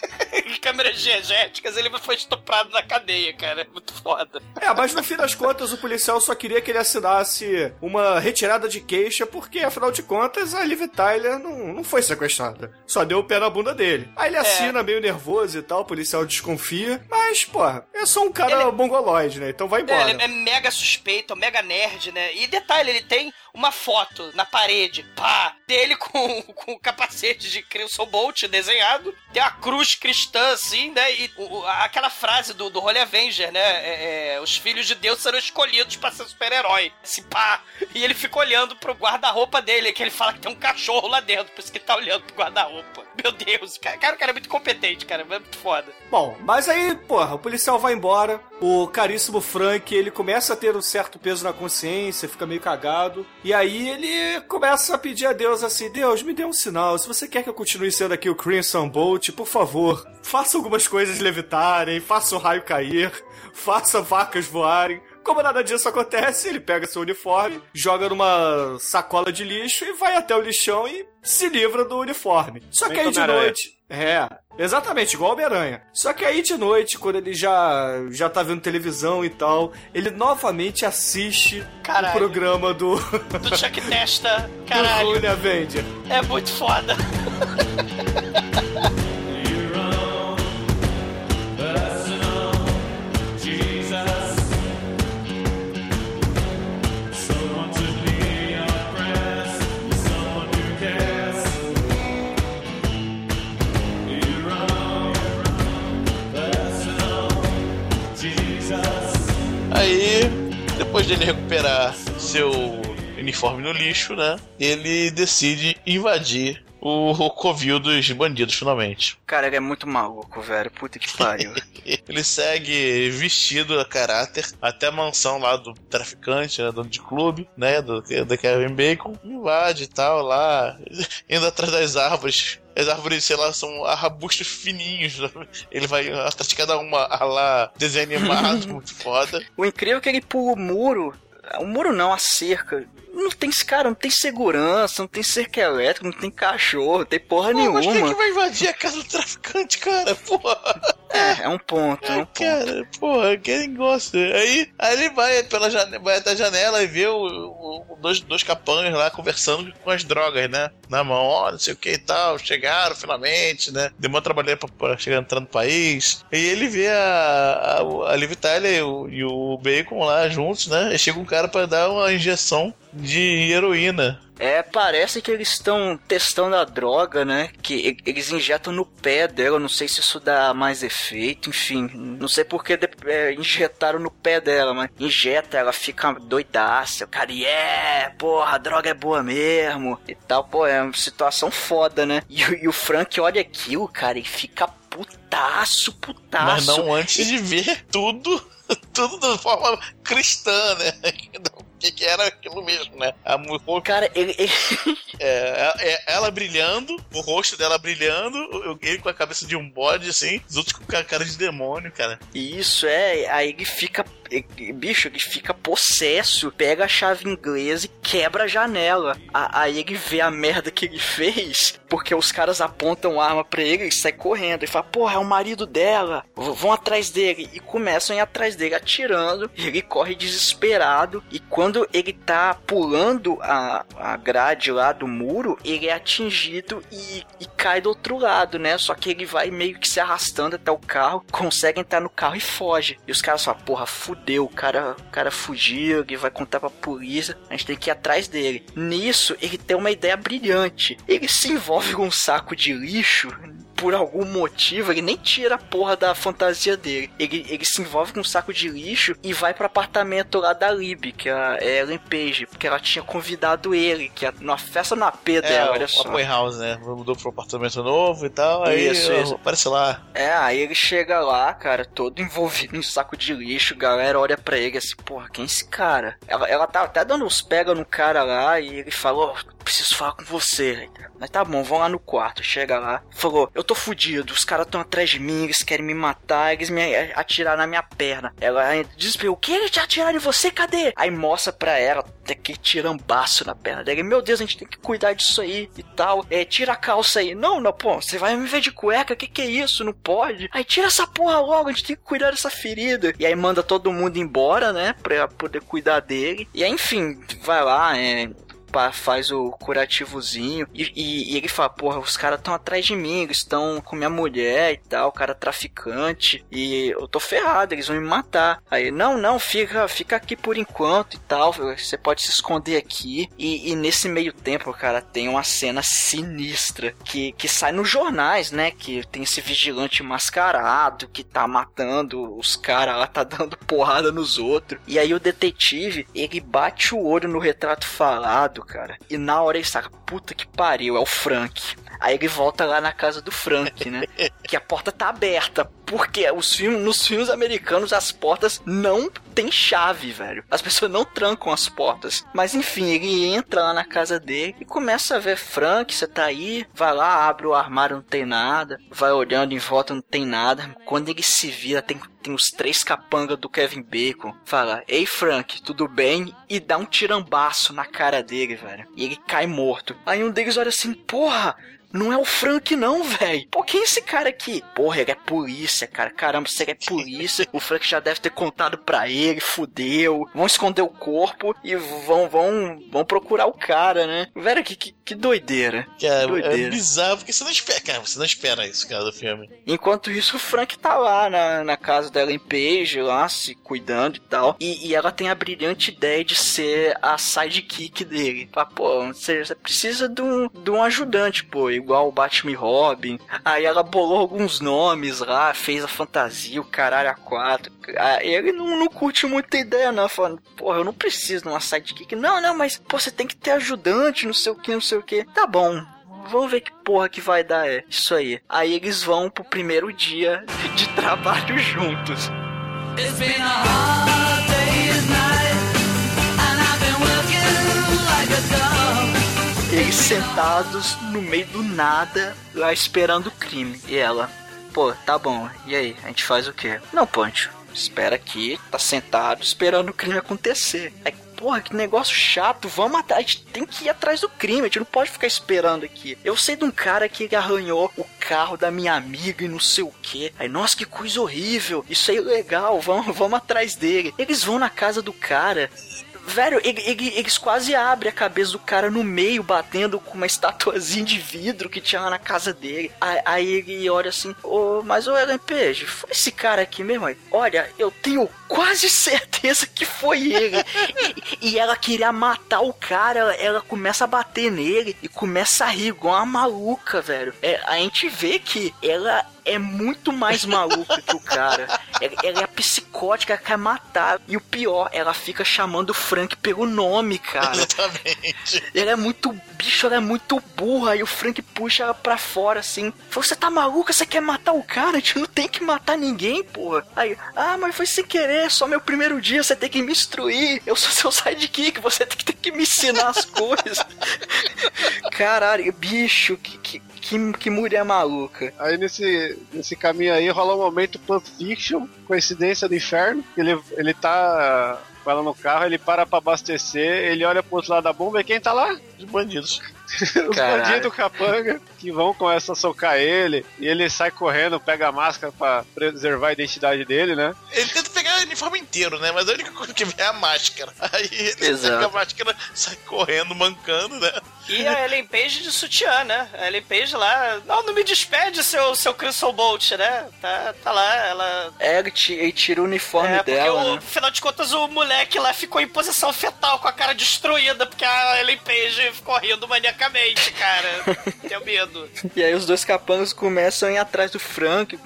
<laughs> Câmeras diegéticas, ele foi estuprado na cadeia, cara. É muito foda. É, mas no fim das contas, o policial só queria que ele assinasse uma retirada de queixa, porque afinal de contas a Liv Tyler não, não foi sequestrada. Só deu o pé na bunda dele. Aí ele assina meio nervoso e tal, o policial desconfia, mas, porra, é só um cara Ele- mongoloide, né? Então vai É, embora. ele é mega suspeito, mega nerd, né? E detalhe, ele tem uma foto na parede, pá, dele com, <laughs> com o capacete de Crimson Bolt desenhado, tem a cruz cristã, assim, né? E o- aquela frase do, do Holy Avenger, né? É, é, os filhos de Deus serão escolhidos pra ser super-herói. Esse pá. E ele fica olhando pro guarda-roupa dele, que ele fala que tem um cachorro lá dentro, por isso que ele tá olhando pro guarda-roupa. Meu Deus, cara, cara, o cara é muito competente, cara, é muito foda. Bom, mas aí, porra, o policial vai embora, o caríssimo Frank, ele começa a ter um certo peso na consciência, fica meio cagado, e aí ele começa a pedir a Deus assim, Deus, me dê um sinal, se você quer que eu continue sendo aqui o Crimson Bolt, por favor, faça algumas coisas levitarem, faça o raio cair, faça vacas voarem. Como nada disso acontece, ele pega seu uniforme, joga numa sacola de lixo e vai até o lixão e se livra do uniforme. Só que aí de noite. É, exatamente, igual Homem-Aranha. Só que aí de noite, quando ele já, já tá vendo televisão e tal, ele novamente assiste Caralho. o programa do, Do Chuck Testa, <laughs> do caralho, Rune Avenger. é muito foda. <laughs> depois dele recuperar seu uniforme no lixo, né? Ele decide invadir o, o covil dos bandidos, finalmente. Cara, ele é muito maluco, velho. Puta que pariu. <laughs> Ele segue vestido a caráter até a mansão lá do traficante, né, dono de clube, né, do, da Kevin Bacon, invade e tal lá, <laughs> indo atrás das árvores. As árvores, sei lá, são arbustos fininhos. né? Ele vai atrás de cada uma a lá, desenho animado, <laughs> muito foda. o incrível é que ele pula o muro. O muro não, a cerca. Não tem esse cara, não tem segurança, não tem cerca elétrica, não tem cachorro, não tem porra Pô, nenhuma. mas quem é que vai invadir a casa do traficante, cara? Porra! É, é um ponto, é um ponto. Cara, porra, quem gosta? Aí, aí ele vai pela janela, vai até a janela e vê o, o- dois, dois capangas lá conversando com as drogas, né? Na mão, ó, não sei o que e tal, chegaram finalmente, né? Demorou trabalhar pra, pra chegar entrando no país. E ele vê a, a, a Liv Tyler e o, e o Bacon lá juntos, né? E chega um cara pra dar uma injeção de heroína. É, parece que eles estão testando a droga, né? Que e- eles injetam no pé dela. Não sei se isso dá mais efeito, enfim. Não sei porque é, injetaram no pé dela, mas injeta, ela fica doidaça. O cara, yeah, porra, a droga é boa mesmo. E tal, pô, é uma situação foda, né? E, o- e o Frank olha aquilo, cara, e fica putaço, putaço. Mas não antes de ver tudo, <laughs> tudo de forma cristã, né? O que, que era aquilo mesmo, né? A mu- Cara, ele, ele- <laughs> é, é- ela brilhando, o rosto dela brilhando, o- ele com a cabeça de um bode, assim, os outros com a cara de demônio, cara. Isso é, aí ele fica. Bicho, ele fica possesso, pega a chave inglesa e quebra a janela. Aí ele vê a merda que ele fez, porque os caras apontam arma pra ele e sai correndo. Ele fala, porra, é o marido dela, vão atrás dele. E começam a ir atrás dele atirando. Ele corre desesperado. E quando ele tá pulando a, a grade lá do muro, ele é atingido e, e cai do outro lado, né? Só que ele vai meio que se arrastando até o carro, consegue entrar no carro e foge. E os caras falam, porra, fudeu, o cara, o cara fugiu, ele vai contar pra polícia, a gente tem que ir atrás dele. Nisso, ele tem uma ideia brilhante. Ele se envolve com um saco de lixo por algum motivo, ele nem tira a porra da fantasia dele. Ele, ele se envolve com um saco de lixo e vai pro apartamento lá da Lib, que é a Ellen Page, porque ela tinha convidado ele, que é numa festa no AP É, dela, olha só. Apoy House, né? Mudou pro apartamento novo e tal, aí Isso, isso. aparece lá. É, aí ele chega lá, cara, todo envolvido em saco de lixo, galera olha pra ele assim, porra, quem é esse cara? Ela, ela tá até dando uns pega no cara lá e ele falou, preciso falar com você. Mas tá bom, vão lá no quarto. Chega lá, falou, eu tô fudido, os caras tão atrás de mim, eles querem me matar, eles me atiraram na minha perna. Ela diz o que eles te atiraram em você? Cadê? Aí mostra pra ela, aquele tirambaço na perna dele. Meu Deus, a gente tem que cuidar disso aí e tal. É, tira a calça aí. Não, não, pô, você vai me ver de cueca, que que é isso? Não pode. Aí tira essa porra logo, a gente tem que cuidar dessa ferida. E aí manda todo mundo embora, né, pra poder cuidar dele. E aí, enfim, vai lá, é faz o curativozinho e, e- e ele fala, porra, os caras estão atrás de mim, eles estão com minha mulher e tal, o cara traficante e eu tô ferrado, eles vão me matar. Aí, não, não, fica, fica aqui por enquanto e tal, você pode se esconder aqui. E, e nesse meio tempo, cara, tem uma cena sinistra que, que sai nos jornais, né? Que tem esse vigilante mascarado que tá matando os caras lá, tá dando porrada nos outros. E aí o detetive, ele bate o olho no retrato falado, cara. E na hora ele saca, puta que pariu, é o Frank. Aí ele volta lá na casa do Frank, né? <laughs> que a porta tá aberta. Porque os filmes, nos filmes americanos as portas não tem chave, velho. As pessoas não trancam as portas. Mas enfim, ele entra lá na casa dele e começa a ver Frank, você tá aí, vai lá, abre o armário, não tem nada, vai olhando em volta, não tem nada. Quando ele se vira, tem, tem os três capangas do Kevin Bacon. Fala, ei Frank, tudo bem? E dá um tirambaço na cara dele, velho. E ele cai morto. Aí um deles olha assim, porra, não é o Frank, não, velho. Pô, quem é esse cara aqui? Porra, ele é polícia, cara. Caramba, se ele é polícia, o Frank já deve ter contado pra ele, fudeu. Vão esconder o corpo e vão, vão, vão procurar o cara, né? Velho, que, que, que doideira. Cara, doideira. é bizarro, porque você não espera, cara, você não espera isso, cara, do filme. Enquanto isso, o Frank tá lá na, na casa da Ellen Page, lá se cuidando e tal. E, e ela tem a brilhante ideia de ser a sidekick dele. Fala, pô, você, você precisa de um, de um ajudante, pô, igual o Batman e Robin. Aí ela bolou alguns nomes lá, fez a fantasia, o caralho a quatro. Aí ele não, não curte muita ideia, não. Falando, porra, eu não preciso de uma sidekick. Não, não, mas, pô, você tem que ter ajudante, não sei o que, não sei o que. Tá bom. Vamos ver que porra que vai dar é isso aí. Aí eles vão pro primeiro dia de trabalho <laughs> juntos. It's been a hard day's night, and I've been working like a dog. Eles sentados no meio do nada, lá esperando o crime. E ela, pô, tá bom, e aí? A gente faz o quê? Não, Pancho, espera aqui, tá sentado esperando o crime acontecer. Aí, porra, que negócio chato, vamos atrás, a gente tem que ir atrás do crime, a gente não pode ficar esperando aqui. Eu sei de um cara que arranhou o carro da minha amiga e não sei o que. Aí, nossa, que coisa horrível, isso é ilegal, vamos, vamos atrás dele. Eles vão na casa do cara. Velho, ele- ele- eles quase abrem a cabeça do cara no meio, batendo com uma <laughs> estatuazinha de vidro que tinha lá na casa dele. Aí, ele olha assim, ô, mas ô Ellen Page, foi esse cara aqui mesmo? Olha, eu tenho quase <laughs> certeza que foi ele. e, e ela queria matar o cara, ela, ela começa a bater nele e começa a rir igual uma maluca, velho. É, a gente vê que ela é muito mais maluca que o cara. Ela, ela é psicótica, ela quer matar. E o pior, ela fica chamando o Frank pelo nome, cara. Exatamente. Ela é muito bicho, ela é muito burra. E o Frank puxa ela pra fora assim. Você tá maluca? Você quer matar o cara? A gente não tem que matar ninguém, porra. Aí, ah, mas foi sem querer, só meu primeiro dia, você tem que me instruir. Eu sou seu sidekick, você tem que, tem que me ensinar as <laughs> coisas. Caralho, bicho, que, que, que, que mulher maluca. Aí nesse, nesse caminho aí rola um momento Pulp Fiction, coincidência do inferno. Ele, ele tá com ela no carro, ele para pra abastecer, ele olha pro outro lado da bomba e quem tá lá? Os bandidos. Os Caralho. bandidos capanga que vão começam a socar ele e ele sai correndo, pega a máscara pra preservar a identidade dele, né? Ele tenta pegar o uniforme inteiro, né? Mas a única coisa que vê é a máscara. <laughs> Aí ele Exato. pega a máscara, sai correndo, mancando, né? E a Ellen Page de sutiã, né? A Ellen Page lá. Não, não me despede, seu, seu Crystal Bolt, né? Tá, tá lá, ela. É, ele tira o uniforme É, porque, dela, o, né? afinal de contas, o moleque lá ficou em posição fetal com a cara destruída, porque a Ellen Page ficou rindo maniacamente, cara. <laughs> Tenho medo. E aí os dois capangas começam a ir atrás do Frank,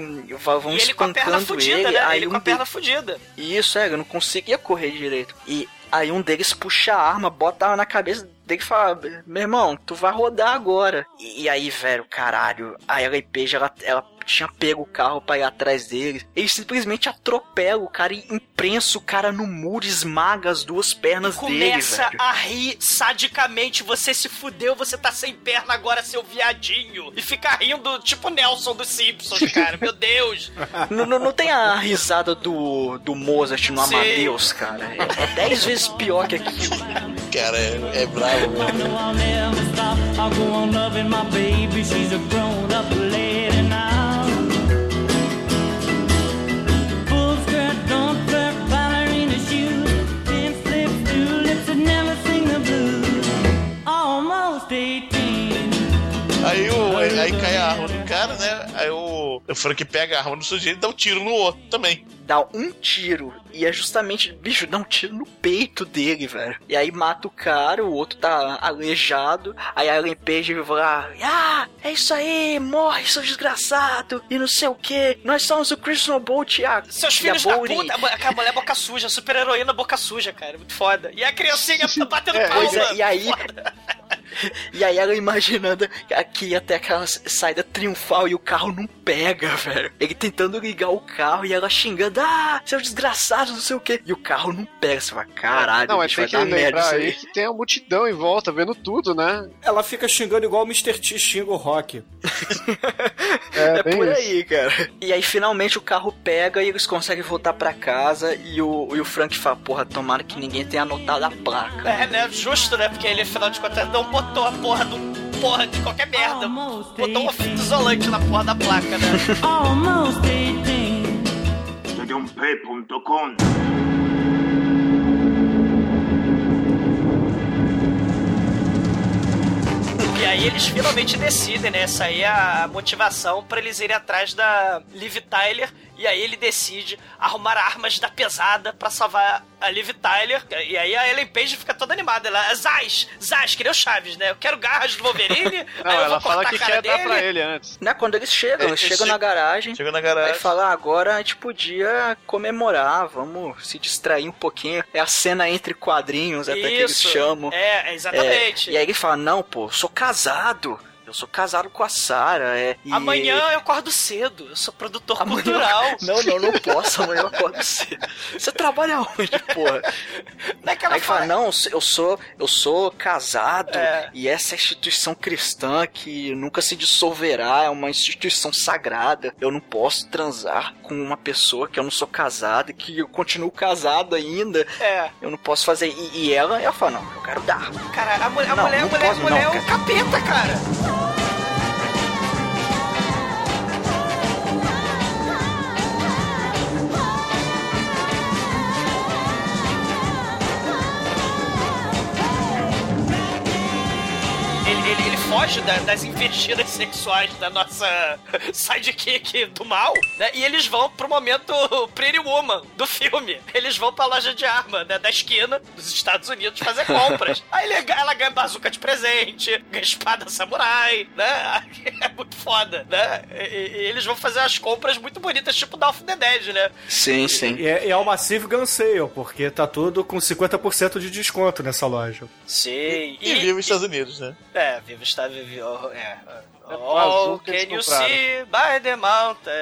vão e ele com a perna fudida, ele. né? Aí ele um com a de- perna fudida. Isso, é, eu não conseguia correr direito. E aí um deles puxa a arma, bota ela na cabeça dele e fala, meu irmão, tu vai rodar agora. E, e aí, velho, caralho, a Page, ela, ela tinha pego o carro pra ir atrás deles. Ele simplesmente atropela o cara e imprensa o cara no muro, esmaga as duas pernas dele, Começa a rir sadicamente. Você se fudeu, você tá sem perna agora, seu viadinho. E fica rindo, tipo Nelson dos Simpsons, <laughs> cara. Meu Deus. Não, não, não tem a risada do, do Mozart no Sim. Amadeus, cara. É, é dez vezes pior que aquilo. Cara, é, é bravo. I'll go on loving my baby. She's a grown up lady now. Aí, o, aí, aí cai a arma do cara, né? Aí o, o Frank pega a arma do sujeito e dá um tiro no outro também. Dá um tiro. E é justamente, bicho, dá um tiro no peito dele, velho. E aí mata o cara, o outro tá aleijado. Aí a Ellen Page vai lá, ah, é isso aí, morre, seu desgraçado. E não sei o que. Nós somos o Christian Bolt e a, Seus e a filhos da Bonnie." puta. A mulher boca suja, super heroína boca suja, cara. Muito foda. E a criancinha <laughs> batendo palma. Pois é, e aí. E aí ela imaginando que ia ter aquela saída triunfal e o carro não pega, velho. Ele tentando ligar o carro e ela xingando, ah, seu desgraçado, não sei o quê. E o carro não pega. Você fala, caralho, Não, bicho, tem vai que dar merda isso aí que tem a multidão em volta, vendo tudo, né? Ela fica xingando igual o Mr. T xinga o Rock. <laughs> É, É por isso. aí, cara. E aí finalmente o carro pega e eles conseguem voltar pra casa e o, e o Frank fala, porra, tomara que ninguém tenha anotado a placa. É, né? Justo, né? Porque ele, afinal de contas, não botou a porra do. Porra de qualquer merda. Botou uma fita isolante na porra da placa, né? Stadionp.com E aí eles finalmente decidem, né? Essa aí é a motivação pra eles irem atrás da Liv Tyler. E aí ele decide arrumar armas da pesada pra salvar a Liv Tyler. E aí a Ellen Page fica toda animada. Ela, Zaz, Zaz, que nem o Chaves, né? Eu quero garras do Wolverine. <laughs> Não, ela fala que quer dar dele. pra ele antes. Né, quando eles chegam, eles Eles chegam che- na garagem. Chega na Aí garagem. fala, "Ah, agora a gente podia comemorar, vamos se distrair um pouquinho. É a cena entre quadrinhos, até que eles Isso. chamam. É, exatamente. É, e aí ele fala, não, pô, sou casado. Eu sou casado com a Sarah, é. e- Amanhã eu acordo cedo. Eu sou produtor Amanhã- cultural. <laughs> Não, não, não posso, amanhã eu acordo cedo. Você trabalha onde, porra? Não é que ela Aí fala, fala, não, eu sou, eu sou casado É. e essa é a instituição cristã que nunca se dissolverá, é uma instituição sagrada. Eu não posso transar com uma pessoa que eu não sou casado, que eu continuo casado ainda. É. Eu não posso fazer. E, e ela, ela fala, não, eu quero dar. Cara, a, mulher, a Não, mulher, a não mulher, a posso, mulher não, é um capeta, cara. Foge da- das investidas sexuais da nossa sidekick do mal, né? E eles vão pro momento Pretty Woman do filme. Eles vão pra loja de arma, né? Da esquina dos Estados Unidos fazer compras. <laughs> Aí ele- ela ganha bazuca de presente, ganha espada samurai, né? <laughs> É muito foda, né? E, e eles vão fazer as compras muito bonitas, tipo Dawn of the Dead, né? Sim, sim. E é, e é o Massive Gun Sale, porque tá tudo com 50% de desconto nessa loja. Sim. E vive os Estados Unidos, né? É, vivo está vivo. É. É Oh, azul que can you see by the mountain?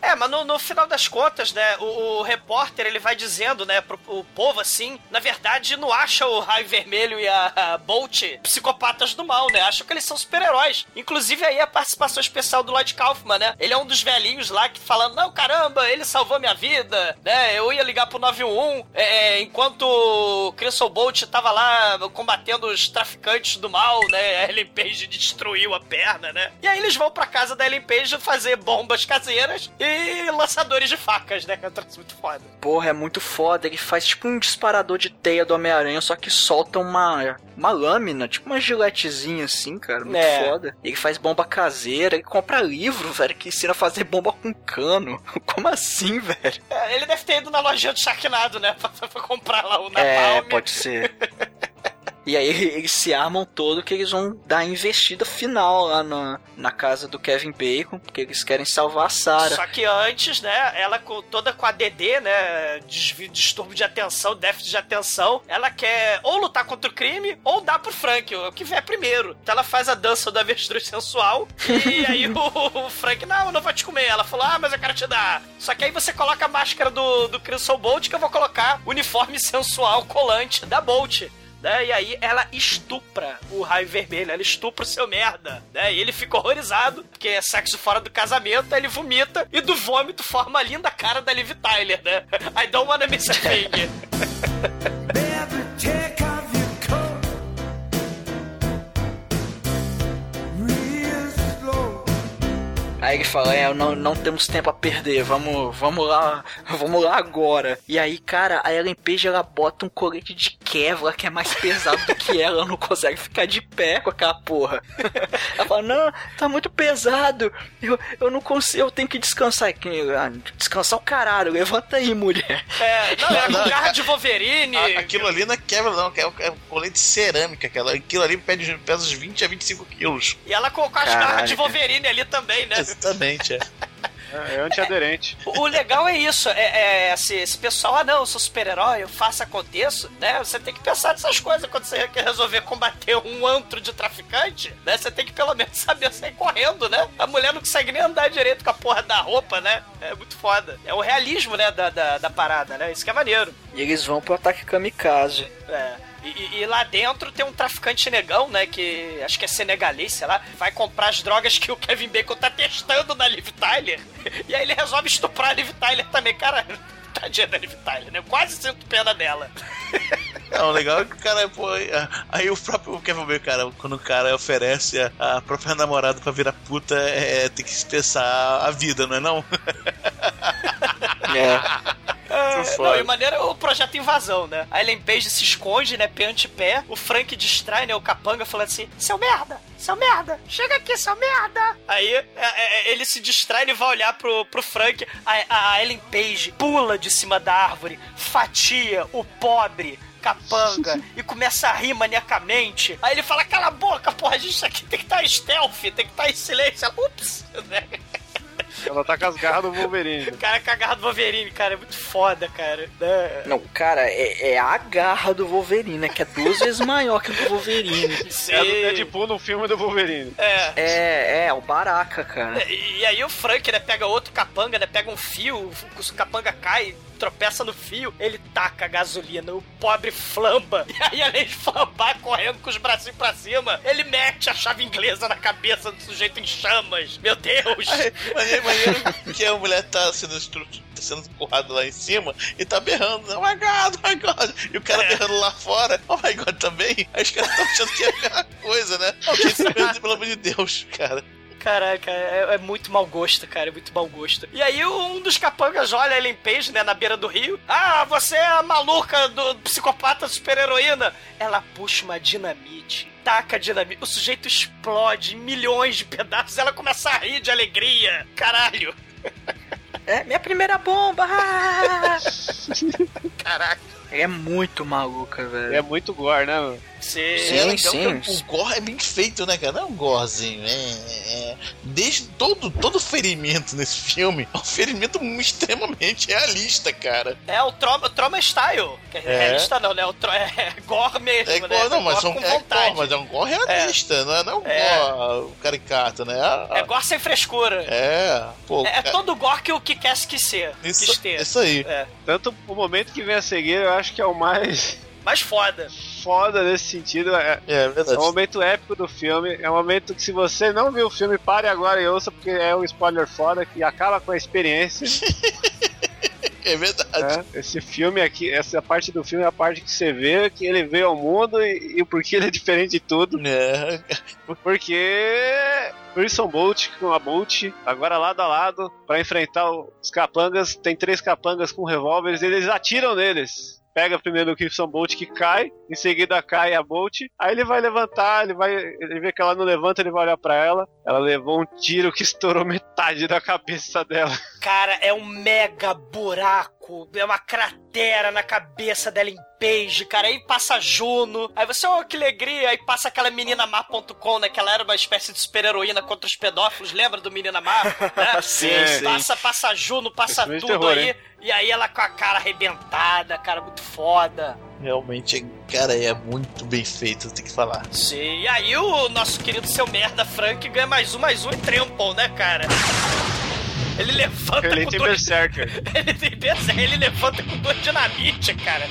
É, mas no, no final das contas, né, o, o repórter ele vai dizendo, né, pro, o povo assim, na verdade não acha o Raio Vermelho e a, a Bolt psicopatas do mal, né? Acham que eles são super-heróis. Inclusive aí a participação especial do Lloyd Kaufman, né? Ele é um dos velhinhos lá que falando, não, caramba, ele salvou minha vida, né? Eu ia ligar pro 911 é, é, enquanto o Crystal Bolt tava lá combatendo os traficantes do mal, né? A Ellen Page destruiu a perna, né? E aí eles vão pra casa da Ellen Page fazer bombas caseiras e lançadores de facas, né? Que é um troço muito foda. Porra, é muito foda. Ele faz tipo um disparador de teia do Homem-Aranha, só que solta uma, uma lâmina, tipo uma giletezinha assim, cara. Muito É. foda. Ele faz bomba caseira, ele compra livro, velho, que ensina a fazer bomba com cano. <laughs> Como assim, velho? É, ele deve ter ido na lojinha do Sharknado, né? <laughs> Pra, pra comprar lá o Napalm. É, pode ser. <laughs> E aí <laughs> eles se armam todo que eles vão dar a investida final lá na, na casa do Kevin Bacon, porque eles querem salvar a Sarah. Só que antes, né, ela com, toda com a DD, né, desvio, distúrbio de atenção, déficit de atenção, ela quer ou lutar contra o crime ou dar pro Frank, o que vier primeiro. Então ela faz a dança do avestruz sensual e <laughs> aí o, o Frank, não, eu não vou te comer. Ela falou, ah, mas eu quero te dar. Só que aí você coloca a máscara do, do Crimson Bolt que eu vou colocar o uniforme sensual colante da Bolt. Né? E aí ela estupra o raio vermelho, ela estupra o seu merda, né? E ele fica horrorizado, porque é sexo fora do casamento, aí ele vomita e do vômito forma a linda cara da Liv Tyler, né? <laughs> I don't wanna miss a thing. <laughs> Aí ele fala, é, não, não temos tempo a perder, vamos, vamos lá, <laughs> vamos lá agora. E aí, cara, a Ellen Page, ela bota um colete de Kevlar que é mais pesado do que ela, ela <laughs> não consegue ficar de pé com aquela porra. <laughs> Ela fala, não, tá muito pesado, eu, eu não consigo, eu tenho que descansar. Que- ah, Descansar o caralho, levanta aí, mulher. É, não, é com garra de Wolverine. A- Aquilo ali não é quebra, não, é, é um colete de cerâmica. Aquela, aquilo ali pede, pesa uns 20 a 25 quilos. E ela colocou as Caralho. garras de Wolverine ali também, né? Exatamente, é. É, é antiaderente. O o legal é isso, é, é esse, esse pessoal, ah não, eu sou super-herói, eu faço, aconteço, né? Você tem que pensar nessas coisas quando você quer resolver combater um antro de traficante, né? Você tem que pelo menos saber sair correndo, né? A mulher não consegue nem andar direito com a porra da roupa, né? É muito foda. É o realismo, né, da, da, da parada, né? Isso que é maneiro. E eles vão pro ataque kamikaze. É. E, e- lá dentro tem um traficante negão, né? Que acho que é senegalês, sei lá. Vai comprar as drogas que o Kevin Bacon tá testando na Liv Tyler. E aí ele resolve estuprar a Liv Tyler também. Cara, <laughs> tadinha da Liv Tyler, né? Eu Quase sinto pena dela. <laughs> Não, o legal é que o cara, pô, aí o próprio Kevin Bacon, cara, quando o cara oferece a, a própria namorada pra virar puta, é, tem que se pensar a vida, não é não? <laughs> É, foda. não, e maneira é o projeto Invasão, né? A Ellen Page se esconde, né, pé ante pé. O Frank distrai, né, o capanga, falando assim: Seu merda, seu merda, chega aqui, seu merda. Aí é, é, ele se distrai, ele vai olhar pro, pro Frank. A, a Ellen Page pula de cima da árvore, fatia o pobre. Capanga e começa a rir maniacamente. Aí ele fala: Cala a boca, porra, a gente aqui tem que estar em stealth, tem que estar em silêncio. Ups, né? Ela tá com as garras do Wolverine. O cara com a garra do Wolverine, cara, é muito foda, cara. né? Não, cara, é, é a garra do Wolverine, né? Que é duas vezes maior que o do Wolverine. <laughs> É a do Deadpool no filme do Wolverine. É. É, é, o Baraka, cara. E, e aí o Frank, né, pega outro capanga, né, pega um fio, o capanga cai, tropeça no fio, ele taca a gasolina, o pobre flamba. <laughs> E aí, além de flambar, correndo com os bracinhos pra cima, ele mete a chave inglesa na cabeça do sujeito em chamas. Meu Deus! Maneiro, maneiro que a mulher tá sendo, estru- tá sendo empurrada lá em cima e tá berrando, oh my god, oh my god, e o cara berrando lá fora, oh my god também. Aí os caras estão achando que é a mesma coisa, né? <laughs> Alguém se pelo amor de Deus, cara. Caraca, é, é muito mau gosto, cara, é muito mau gosto. E aí um dos capangas olha a Ellen Page, né, na beira do rio. Ah, você é a maluca do psicopata super-heroína. Ela puxa uma dinamite, taca a dinamite, o sujeito explode em milhões de pedaços, ela começa a rir de alegria. Caralho. É, minha primeira bomba! <laughs> Caraca. É muito maluca, velho. É muito gore, né, mano? Sim, É legal sim. que o gore é bem feito, né, cara? Não é um gorezinho, é, é- Desde todo, todo ferimento nesse filme é um ferimento extremamente realista, cara. É o trauma, trauma style. Que é, É. realista não, né? O tro- é gore mesmo, É né? gore, não, mas, gore é um, é gore, mas é um gore realista, não é, não é um É. gore caricato, né? É, É gore sem frescura. é, pô, É, é todo gore que o que quer ser. Isso- isso aí. É. Tanto o momento que vem a seguir, eu acho que é o mais Mais foda. foda nesse sentido. É, é é verdade. o momento épico do filme. É um momento que, se você não viu o filme, pare agora e ouça, porque é um spoiler foda que acaba com a experiência. <laughs> É verdade. né? Esse filme aqui, essa parte do filme é a parte que você vê que ele veio ao mundo e, e o porquê ele é diferente de tudo. É. Porque Wilson Bolt com a Bolt, agora lado a lado, pra enfrentar os capangas. Tem três capangas com revólveres, eles atiram neles. Pega primeiro o Wilson Bolt que cai, em seguida cai a Bolt. Aí ele vai levantar, ele vai. Ele vê que ela não levanta, ele vai olhar pra ela. Ela levou um tiro que estourou metade da cabeça dela. <laughs> Cara, é um mega buraco. É uma cratera na cabeça dela em Page, cara. Aí passa Juno. Aí você, oh, que alegria. Aí passa aquela menina má.com, né? Que ela era uma espécie de super-heroína contra os pedófilos. Lembra do menina má? Né? <laughs> Sim, sim. Passa, passa Juno, passa é tudo terror, aí. hein? E aí ela com a cara arrebentada, cara, muito foda. Realmente, cara, é muito bem feito, tem que falar. Sim, e aí o nosso querido seu merda Frank ganha mais um, mais um e trample, né, cara? Ele levanta Ele com tem dois... Berserker. <laughs> Ele tem berserker, ele levanta com dois dinamite, cara.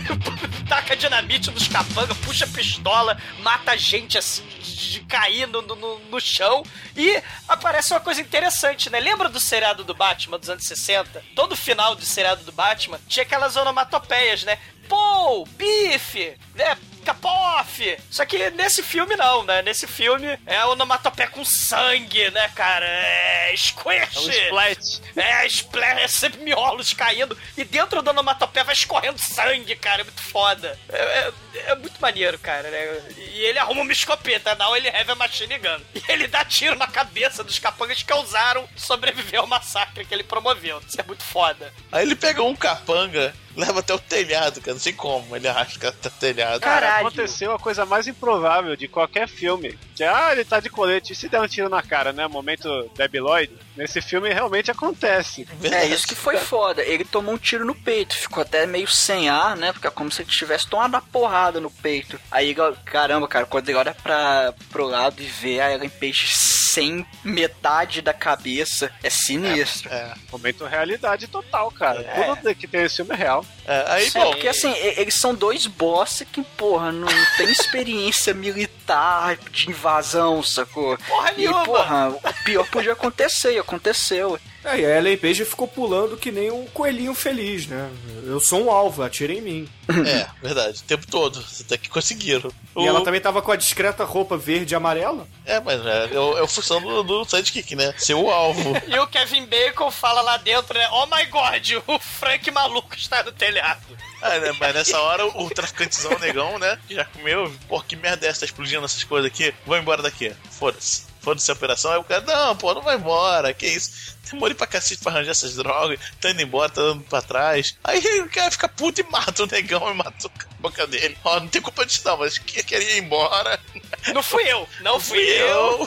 <laughs> Taca dinamite nos capangas, puxa a pistola, mata gente assim, de cair no, no, no chão. E aparece uma coisa interessante, né? Lembra do seriado do Batman dos anos 60? Todo final do seriado do Batman tinha aquelas onomatopeias, né? Pô, bife, né? Pica-pof! Só que nesse filme não, né? Nesse filme é onomatopeia com sangue, né, cara? É squish! É um splat. É, splat, é sempre miolos caindo. E dentro da onomatopeia vai escorrendo sangue, cara. É muito foda. É, é- é muito maneiro, cara, né? E ele arruma uma escopeta, não, ele have a machine gun. E ele dá tiro na cabeça dos capangas que ousaram sobreviver ao massacre que ele promoveu. Isso é muito foda. Aí ele pega um capanga, leva até o telhado, cara. Não sei como, ele arrasta até o telhado. Cara, aconteceu a coisa mais improvável de qualquer filme. Que é, ah, ele tá de colete, e se der um tiro na cara, né? Momento Debbie Lloyd. Nesse filme realmente acontece. É isso que foi foda. Ele tomou um tiro no peito, ficou até meio sem ar, né? Porque é como se ele tivesse tomado uma porrada no peito. Aí, caramba, cara, quando ele olha pra, pro lado e vê a Ellen Page sem metade da cabeça, é sinistro. É, momento realidade total, cara. Tudo que tem esse filme é real. É, aí, É, porque assim, eles são dois boss que, porra, não tem experiência militar de invasão, sacou? Porra e, nenhuma. porra, o pior podia acontecer, e aconteceu. É, e a Ellen Page ficou pulando que nem um coelhinho feliz, né? Eu sou um alvo, atira em mim. É, verdade. O tempo todo. Até que conseguiram. E ela também tava com a discreta roupa verde e amarela. É, mas é, é, o- é a função do, do sidekick, né? Ser o alvo. <laughs> E o Kevin Bacon fala lá dentro, né? Oh my god, o Frank maluco está no telhado. Ah, né, mas nessa hora o traficantezão negão, né? que Já comeu, pô, que merda é essa? Tá explodindo essas coisas aqui? Vou embora daqui. Foda-se. Foda-se a operação. Aí o cara, não, pô, não vai embora. Que isso? Demorei pra cacete pra arranjar essas drogas. Tá indo embora, tá dando pra trás. Aí o cara fica puto e mata o negão e mata a boca dele. Ó, não tem culpa disso não, mas que queria ir embora. Não fui eu, não fui eu.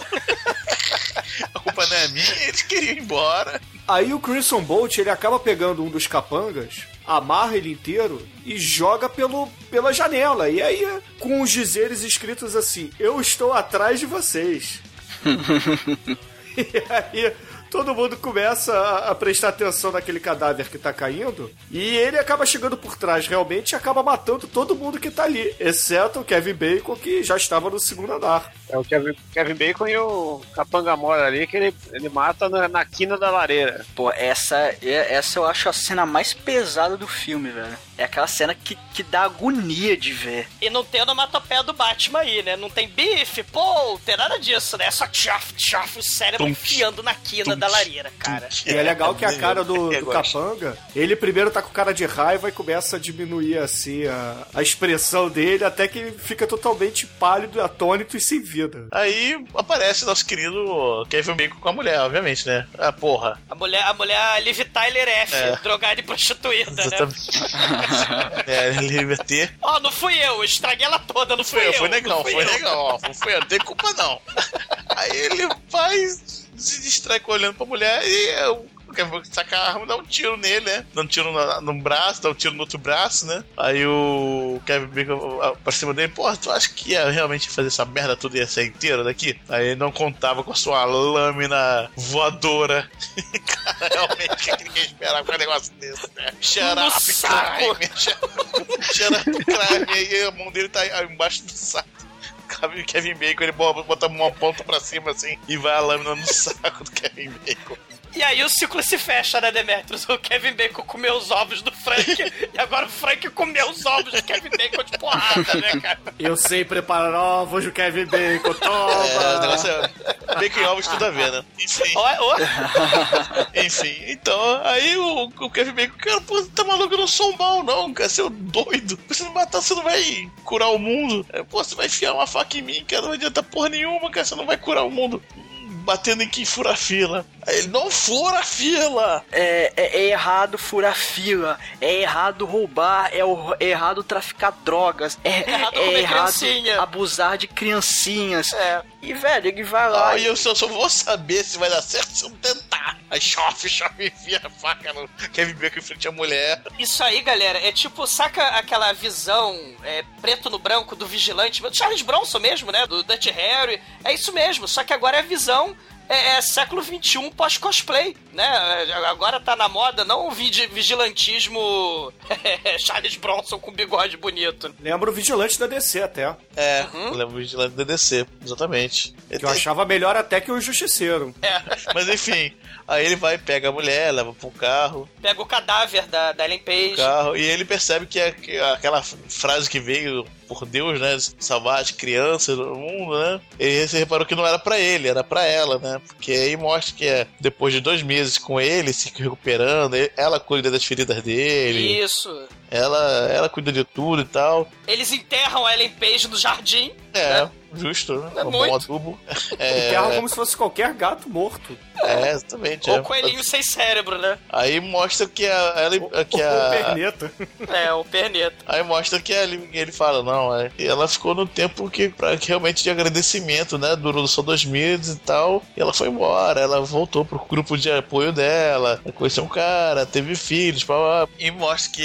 <laughs> a culpa não é minha, eles queriam ir embora. Aí o Crimson Bolt ele acaba pegando um dos capangas, amarra ele inteiro e joga pelo, pela janela. E aí, com os dizeres escritos assim: Eu estou atrás de vocês. <laughs> e aí. Todo mundo começa a, a prestar atenção naquele cadáver que tá caindo. E ele acaba chegando por trás realmente e acaba matando todo mundo que tá ali. Exceto o Kevin Bacon, que já estava no segundo andar. É o Kevin, Kevin Bacon e o Capanga Mora ali, que ele, ele mata na, na quina da lareira. Pô, essa, é- essa eu acho a cena mais pesada do filme, velho. É aquela cena que, que dá agonia de ver. E não tem onomatopeia do Batman aí, né? Não tem bife, pô, tem nada disso, né? É só tchaf, tchaf, o cérebro Tum, enfiando na quina da lareira, cara. E é legal que a cara do, do capanga, ele primeiro tá com cara de raiva e começa a diminuir assim a, a expressão dele até que ele fica totalmente pálido, atônito e sem vida. Aí aparece nosso querido Kevin Bacon com a mulher, obviamente, né? Ah, porra. A mulher, a mulher Liv Tyler F, É. drogada e prostituída, né? <laughs> É, Liberty. Ó, não fui eu, estraguei ela toda, não fui Foi eu. foi negão, fui foi negão, ó. Não foi eu, não tem culpa não. Aí ele vai, se distrai com olhando pra mulher e eu quero sacar a arma, dá um tiro nele, né? Dá um tiro no, no braço, dá um tiro no outro braço, né? Aí o Kevin Bacon ah, pra cima dele, porra, tu acha que ia realmente fazer essa merda tudo ia ser inteira daqui? Aí ele não contava com a sua lâmina voadora. <laughs> Cara, realmente, o que que ninguém esperava com um negócio desse, né? Shut up, crime! Shut up, crime! Aí a mão dele tá embaixo do saco. Kevin Bacon, ele bota bota uma ponta pra cima assim e vai a lâmina no saco do Kevin Bacon. E aí o ciclo se fecha, né, Demetrius? O Kevin Bacon comeu os ovos do Frank e agora o Frank comeu os ovos do Kevin Bacon de porrada, né, cara? Eu sei preparar ovos do Kevin Bacon, toma! É, o negócio é. Bacon e ovos tudo a ver, né? Enfim. Ó, ó. <laughs> Enfim, então, aí o, o Kevin Bacon, cara, pô, tá maluco, eu não sou mal, não, cara, seu doido. Você me matar, você não vai curar o mundo. É, Pô, você vai enfiar uma faca em mim, cara, não adianta porra nenhuma, cara, você não vai curar o mundo. Batendo em quem fura a fila. Aí ele, não fura a fila! É, é- é errado furar fila, é errado roubar, é, o- é errado traficar drogas, é, errado é comer errado abusar de criancinhas. É. E, velho, ele vai lá. Ah, e eu só, só vou saber se vai dar certo se eu tentar. Aí chofe, chofe, enfia a faca no Kevin Bacon em frente à mulher. Isso aí, galera, é tipo, saca aquela visão é, preto no branco do vigilante, do Charles Bronson mesmo, né? Do Dutch Harry. É isso mesmo, só que agora é a visão é, é século XXI pós-cosplay, né? Agora tá na moda não o vigi- vigilantismo <laughs> Charles Bronson com bigode bonito. Lembra o vigilante da DC até. É, Uhum. eu lembro o vigilante da DC, exatamente. Que eu achava melhor até que o Justiceiro. É, <laughs> Mas enfim, aí ele vai, pega a mulher, leva pro carro, pega o cadáver da, da Ellen Page. carro, e ele percebe que, é- que aquela frase que veio por Deus, né? Salvar as crianças do mundo, né? E você reparou que não era pra ele, era pra ela, né? Porque aí mostra que é, depois de dois meses com ele, se recuperando, ela cuida das feridas dele. Isso. Ela, ela cuida de tudo e tal. Eles enterram a Ellen Page no jardim. É, né? justo, né? É um bom muito. adubo. <laughs> Enterra É, como se fosse qualquer gato morto. é, exatamente. Ou é. coelhinho sem cérebro, né? Aí mostra que a, ela, que a, perneta. <laughs> É, o perneta. Aí mostra que ele, ele fala, não, é, ela ficou no tempo que, pra, que realmente de agradecimento, né? Durou só dois meses e tal. E ela foi embora, ela voltou pro grupo de apoio dela, conheceu um cara, teve filhos, blá, blá, e mostra que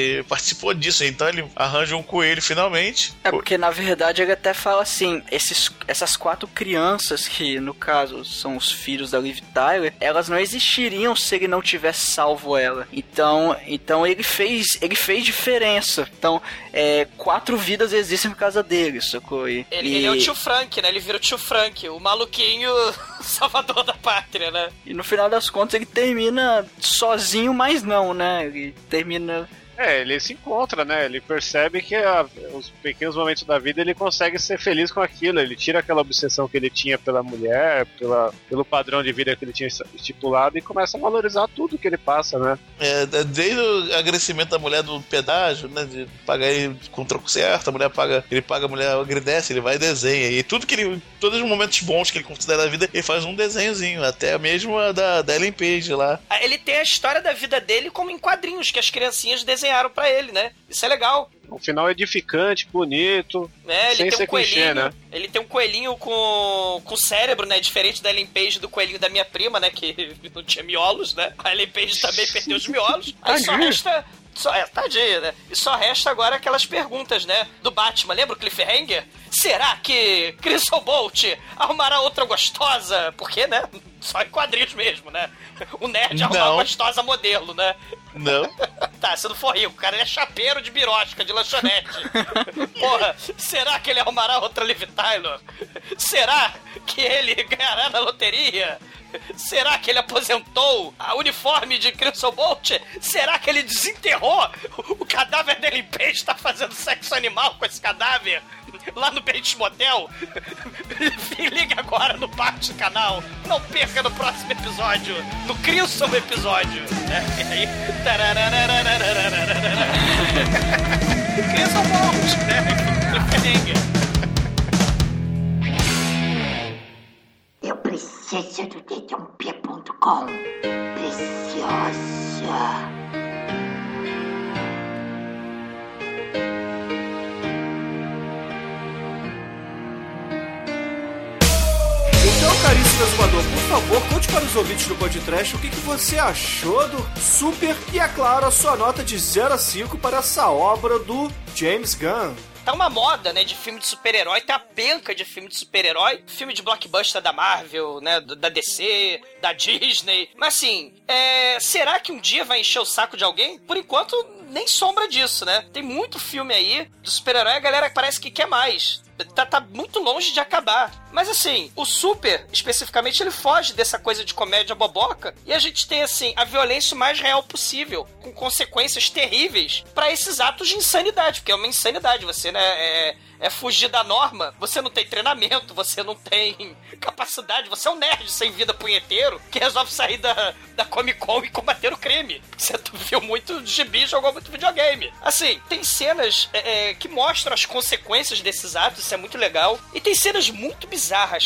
ele participou disso. Então ele arranja um coelho finalmente. É porque na verdade ele até fala assim, esses, essas quatro crianças que no caso são os filhos da Liv Tyler, elas não existiriam se ele não tivesse salvo ela. Então, então ele fez, ele fez diferença. Então, é, quatro vidas existem por causa dele, sacou? E, Ele, e- ele é o tio Frank, né? Ele vira o tio Frank, o maluquinho <laughs> salvador da pátria, né? E no final das contas ele termina sozinho, mas não, né? Ele termina É, ele se encontra, né? Ele percebe que a- os pequenos momentos da vida ele consegue ser feliz com aquilo. Ele tira aquela obsessão que ele tinha pela mulher, pela, pelo padrão de vida que ele tinha estipulado e começa a valorizar tudo que ele passa, né? É, desde o agradecimento da mulher do pedágio, né? De pagar ele com o troco certo, a mulher paga, ele paga, a mulher agradece, ele vai e desenha. E tudo que ele. Todos os momentos bons que ele considera da vida, ele faz um desenhozinho, até mesmo a da, da Ellen Page lá. Ele tem a história da vida dele como em quadrinhos que as criancinhas desenharam pra ele, né? Isso é legal. Um final edificante, bonito, né? Ele sem tem ser um coelhinho, clichê, né? ele tem um coelhinho com, com cérebro, né? Diferente da Ellen Page do coelhinho da minha prima, né? Que <laughs> não tinha miolos, né? A Ellen Page também perdeu os miolos. Aí só Tadinho. resta. Só, é, tadinha, né? E só resta agora aquelas perguntas, né? Do Batman. Lembra o Cliffhanger? Será que Crystal Bolt arrumará outra gostosa? Porque, né? Só em quadrinhos mesmo, né? O nerd arrumar gostosa modelo, né? Não. <laughs> Tá, se não for rico, o cara ele é chapeiro de birosca, de lanchonete. <laughs> Porra, será que ele arrumará outra Liv Tyler? Será que ele ganhará na loteria? <laughs> Será que ele aposentou a uniforme de Crimson Bolt? Será que ele desenterrou o cadáver dele em peixe? Está fazendo sexo animal com esse cadáver? Lá no Bates Motel? <laughs> Liga agora no parte canal. Não perca no próximo episódio. No Crimson episódio. Né? E aí... Crimson Bolt, né? Eu preciso do dedãopia.com. Preciosa. Então, caríssimo exumador, por favor, conte para os ouvintes do podcast o que, que você achou do Super e, é claro, a sua nota de 0 a 5 para essa obra do James Gunn. Tá uma moda, né, de filme de super-herói, tá a penca de filme de super-herói, filme de blockbuster da Marvel, né, da DC, da Disney. Mas assim, é, será que um dia vai encher o saco de alguém? Por enquanto, nem sombra disso, né? Tem muito filme aí de super-herói, a galera parece que quer mais. Tá, tá muito longe de acabar. Mas assim, o Super, especificamente, ele foge dessa coisa de comédia boboca e a gente tem, assim, a violência o mais real possível, com consequências terríveis pra esses atos de insanidade, porque é uma insanidade, você, né, é, é fugir da norma, você não tem treinamento, você não tem <laughs> capacidade, você é um nerd sem vida punheteiro que resolve sair da, da Comic Con e combater o crime. Você <laughs> viu muito gibi, jogou muito videogame. Assim, tem cenas é, é, que mostram as consequências desses atos, isso é muito legal. E tem cenas muito bizarras,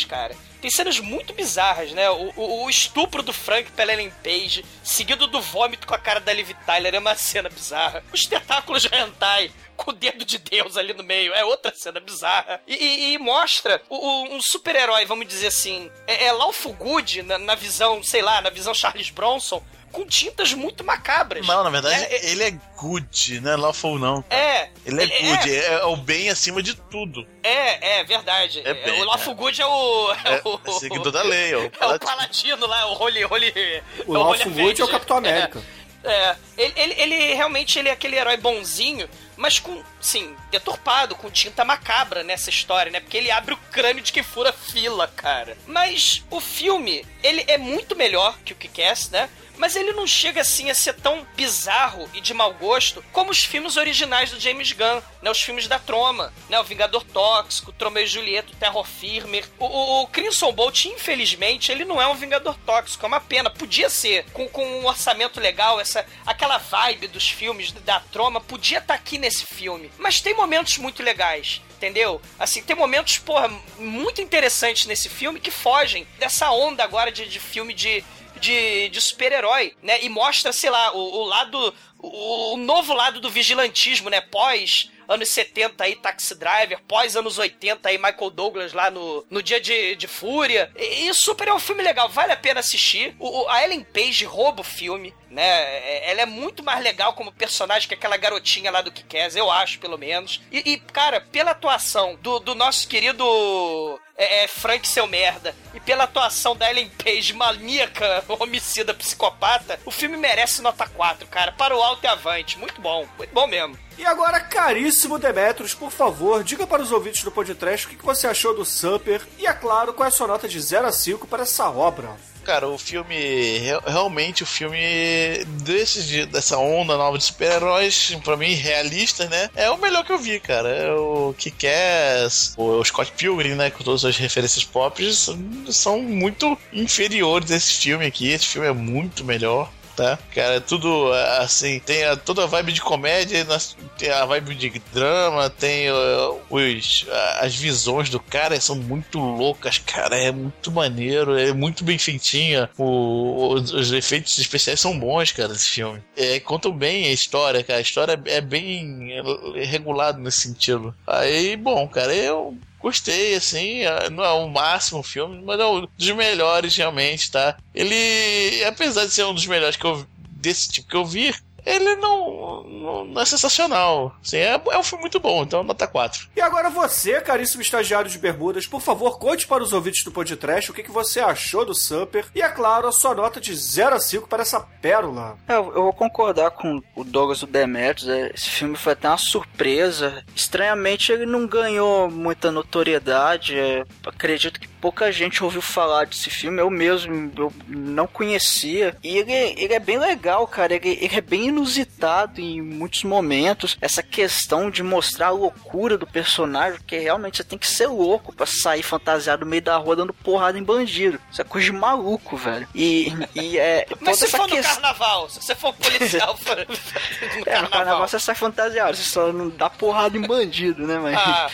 cara. Tem cenas muito bizarras, né? O, o- o estupro do Frank pela Ellen Page, seguido do vômito com a cara da Liv Tyler, é uma cena bizarra. Os tentáculos de hentai com o dedo de Deus ali no meio, é outra cena bizarra. E, e- e mostra o- o- um super-herói, vamos dizer assim, é, é Good na, na visão, sei lá, na visão Charles Bronson, com tintas muito macabras. Não, na verdade, É, é- ele é good, né? Lawful não. cara. É. Ele é good, é, é o bem acima de tudo. É, é verdade. É bem, o Lawful Good é o. É, É, o, é seguidor da lei, ó. É o <laughs> paladino lá, o Holy. Holy O é Lawful Good é o. Capitão América. É, é. Ele, ele, ele realmente ele é aquele herói bonzinho, mas com, sim, deturpado, com tinta macabra nessa história, né? Porque ele abre o crânio de quem fura fila, cara. Mas o filme, ele é muito melhor que o Kick-Ass, né? Mas ele não chega assim a ser tão bizarro e de mau gosto como os filmes originais do James Gunn, né? Os filmes da Troma, né? O Vingador Tóxico, Tromeu e Julieta, Terror Firmer. O, o, o Crimson Bolt, infelizmente, ele não é um Vingador Tóxico, é uma pena. Podia ser, com, com um orçamento legal, essa aquela vibe dos filmes da Troma, podia estar aqui nesse filme. Mas tem momentos muito legais entendeu? Assim, tem momentos, porra, muito interessantes nesse filme que fogem dessa onda agora de, de filme de, de, de super-herói, né? E mostra, sei lá, o, o lado. O, o novo lado do vigilantismo, né? Pós anos 70 aí, Taxi Driver, pós anos 80 aí, Michael Douglas lá no, no Dia de, de Fúria. E, e Super é um filme legal, vale a pena assistir. O, o- a Ellen Page rouba o filme, né? É- Ela é muito mais legal como personagem que aquela garotinha lá do Kick-Ass, eu acho, pelo menos. E, e, cara, pela atuação do, do nosso querido é, é, Frank Seu Merda e pela atuação da Ellen Page, maníaca, <laughs> homicida, psicopata, o filme merece nota 4, cara. Para o alto e avante. Muito bom, muito bom mesmo. E agora, caríssimo Demetrius, por favor, diga para os ouvintes do podcast o que que você achou do Super e, é claro, qual é a sua nota de 0 a 5 para essa obra. Cara, o filme. re- Realmente, o filme desses, de- dessa onda nova de super-heróis, pra mim, realistas, né? É o melhor que eu vi, cara. É o Kick-Ass, o Scott Pilgrim, né? Com todas as referências pop, são muito inferiores a esse filme aqui. Esse filme é muito melhor. Tá? Cara, é tudo é, assim, tem a- toda a vibe de comédia, nas- tem a vibe de drama, tem uh, os, as visões do cara são muito loucas, cara, é muito maneiro, é muito bem feitinha. O, os, os efeitos especiais são bons, cara, desse filme. É, contam bem a história, cara. A história é bem regulada nesse sentido. Aí, bom, cara, eu Gostei, assim, é- não é o máximo filme, mas é um dos melhores realmente, tá? Ele, apesar de ser um dos melhores que eu, desse tipo que eu vi, ele não, não, não é sensacional. Assim, é, é um filme muito bom, então nota 4. E agora você, caríssimo estagiário de bermudas, por favor, conte para os ouvintes do podcast o que que você achou do Super e, é claro, a sua nota de 0 a 5 para essa pérola. É, eu eu vou concordar com o Douglas do Demetrius. é, Esse filme foi até uma surpresa. Estranhamente, ele não ganhou muita notoriedade. é, acredito que pouca gente ouviu falar desse filme. Eu mesmo eu não conhecia. E ele, ele é bem legal, cara. Ele, ele é bem inusitado em muitos momentos. Essa questão de mostrar a loucura do personagem, que realmente você tem que ser louco pra sair fantasiado no meio da rua dando porrada em bandido. Isso é coisa de maluco, velho. E, e é. <laughs> Mas se for no questão- policial, se você for policial for- <laughs> <laughs> no é, no carnaval. carnaval você sai fantasiado, você só não dá porrada em bandido, né, mas. Ah,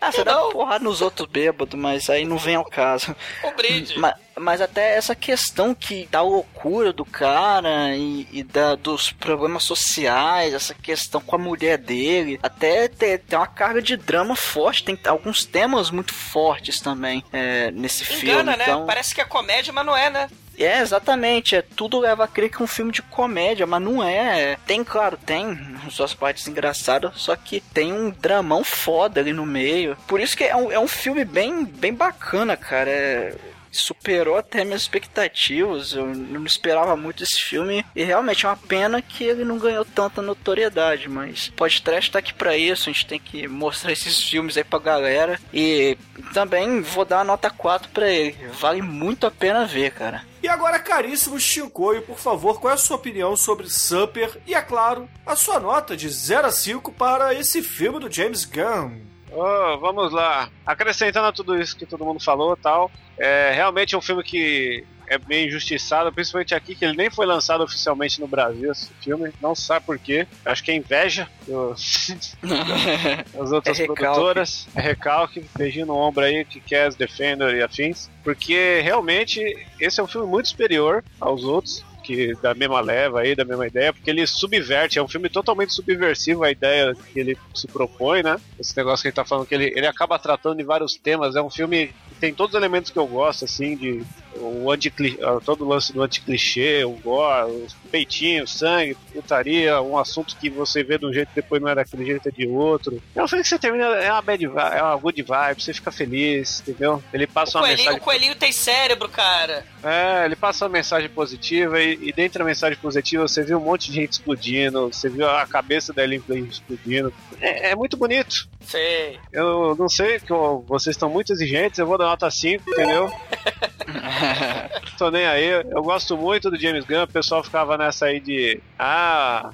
Ah, você dá porrada nos outros bêbados, mas aí não vem ao caso. o brinde. Ma- Mas, até essa questão que da loucura do cara e, e da, dos problemas sociais, essa questão com a mulher dele, até tem, tem uma carga de drama forte, tem alguns temas muito fortes também é, nesse filme. Engana, né? Então... Parece que é comédia, mas não é, né? É, exatamente. É, tudo leva a crer que é um filme de comédia, mas não é. Tem, claro, tem suas partes engraçadas, só que tem um dramão foda ali no meio. Por isso que é um, é um filme bem, bem bacana, cara. É, superou até minhas expectativas. Eu não esperava muito esse filme. E realmente é uma pena que ele não ganhou tanta notoriedade. Mas pode trash tá aqui pra isso. A gente tem que mostrar esses filmes aí pra galera. E também vou dar a nota 4 pra ele. Vale muito a pena ver, cara. E agora, caríssimo Shinkoio, por favor, qual é a sua opinião sobre Super e, é claro, a sua nota de 0 a 5 para esse filme do James Gunn? Ô, vamos lá. Acrescentando a tudo isso que todo mundo falou tal, é realmente um filme que é meio injustiçado, principalmente aqui, que ele nem foi lançado oficialmente no Brasil, esse filme. Não sabe por quê. Acho que é inveja <laughs> das outras É produtoras. É recalque, beijinho no ombro aí, que quer Defender e afins. Porque realmente esse é um filme muito superior aos outros. Que da mesma leva aí, da mesma ideia, porque ele subverte, é um filme totalmente subversivo a ideia que ele se propõe, né? Esse negócio que ele tá falando, que ele, ele acaba tratando de vários temas, é um filme que tem todos os elementos que eu gosto, assim, de o anticli, todo o lance do anticlichê, o gore, os peitinhos, sangue, putaria, um assunto que você vê de um jeito e depois não é daquele jeito, é de outro. É um filme que você termina, é uma bad vibe, é uma good vibe, você fica feliz, entendeu? Ele passa O uma coelhinho, mensagem. o coelhinho tem cérebro, cara. É, ele passa uma mensagem positiva e, e dentro da mensagem positiva você viu um monte de gente explodindo, você viu a cabeça da Ellen explodindo. É, é muito bonito. Sei. Eu não sei que vocês estão muito exigentes, eu vou dar nota 5, entendeu? <laughs> Tô nem aí. Eu gosto muito do James Gunn. O pessoal ficava nessa aí de. Ah,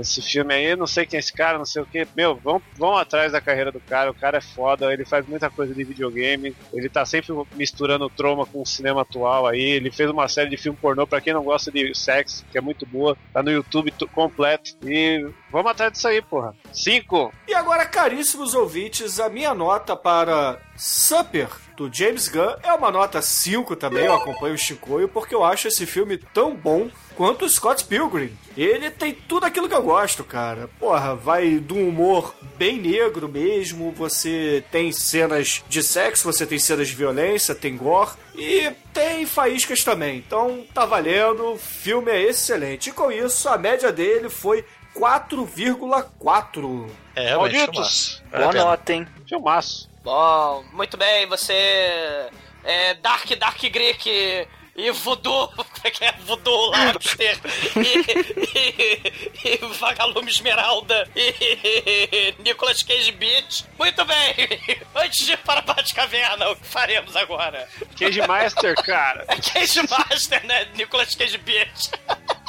esse filme aí, não sei quem é esse cara, não sei o que. Meu, vão, vão atrás da carreira do cara. O cara é foda, ele faz muita coisa de videogame. Ele tá sempre misturando troma com o cinema atual aí. Ele fez uma série de filme pornô, pra quem não gosta de sexo, que é muito boa. Tá no YouTube tu- completo. E vamos atrás disso aí, porra. 5. E agora, caríssimos ouvintes, a minha nota para Supper, do James Gunn, é uma nota 5 também. Eu acompanho o Chicoio porque eu acho esse filme tão bom quanto o Scott Pilgrim. Ele tem tudo aquilo que eu gosto, cara. Porra, vai do humor bem negro mesmo. Você tem cenas de sexo, você tem cenas de violência, tem gore e tem faíscas também. Então tá valendo, o filme é excelente. E com isso, a média dele foi 4,4. É, Malditos. Boa nota, hein? Filmaço. Bom, muito bem, você é Dark Dark Greek e Voodoo, como é que é? Voodoo Lobster e, e, e Vagalume Esmeralda e Nicolas Cage Beach. Muito bem, <laughs> antes de ir para a Batcaverna, o que faremos agora? Cage Master, cara. É <laughs> Cage Master, né? Nicolas Cage Beach. <laughs>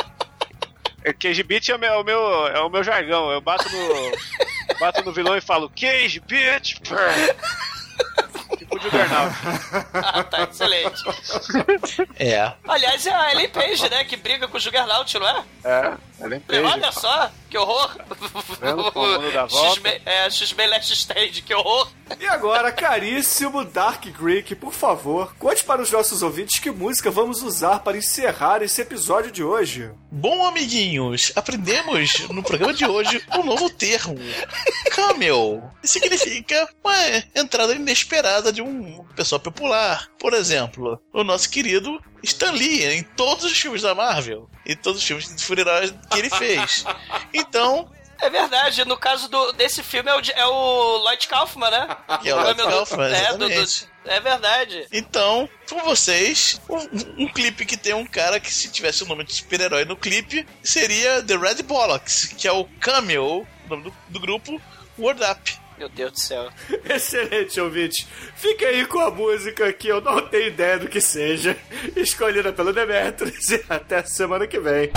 Cage Beat é o meu, é o meu, é o meu jargão. Eu bato no, <laughs> bato no vilão e falo Cage Beat. Tipo o Juggernaut. Ah, tá, excelente. É. Aliás, é a Ellen Page, né? Que briga com o Juggernaut, não é? É, é Page. Olha só, que horror! Vendo o dá <laughs> volta? É, X-Men Last Stage, que horror! E agora, caríssimo Dark Greek, por favor, conte para os nossos ouvintes que música vamos usar para encerrar esse episódio de hoje. Bom, amiguinhos, aprendemos no programa de hoje um novo termo. Camel. Significa uma entrada inesperada de um pessoal popular. Por exemplo, o nosso querido Stan Lee em todos os filmes da Marvel. E todos os filmes de super-heróis que ele fez. Então, É verdade, no caso do, desse filme é o, é o Lloyd Kaufman, né? Que é o Lloyd Meu- Kaufman, é, do- do- é verdade. Então, com vocês, um, um clipe que tem um cara que, se tivesse o nome de super-herói no clipe, seria The Red Bollocks, que é o Cameo, o nome do, do grupo, Word Up. Meu Deus do céu. <laughs> Excelente, ouvinte. Fique aí com a música que eu não tenho ideia do que seja, <laughs> escolhida pelo Demetrius <laughs> e até semana que vem.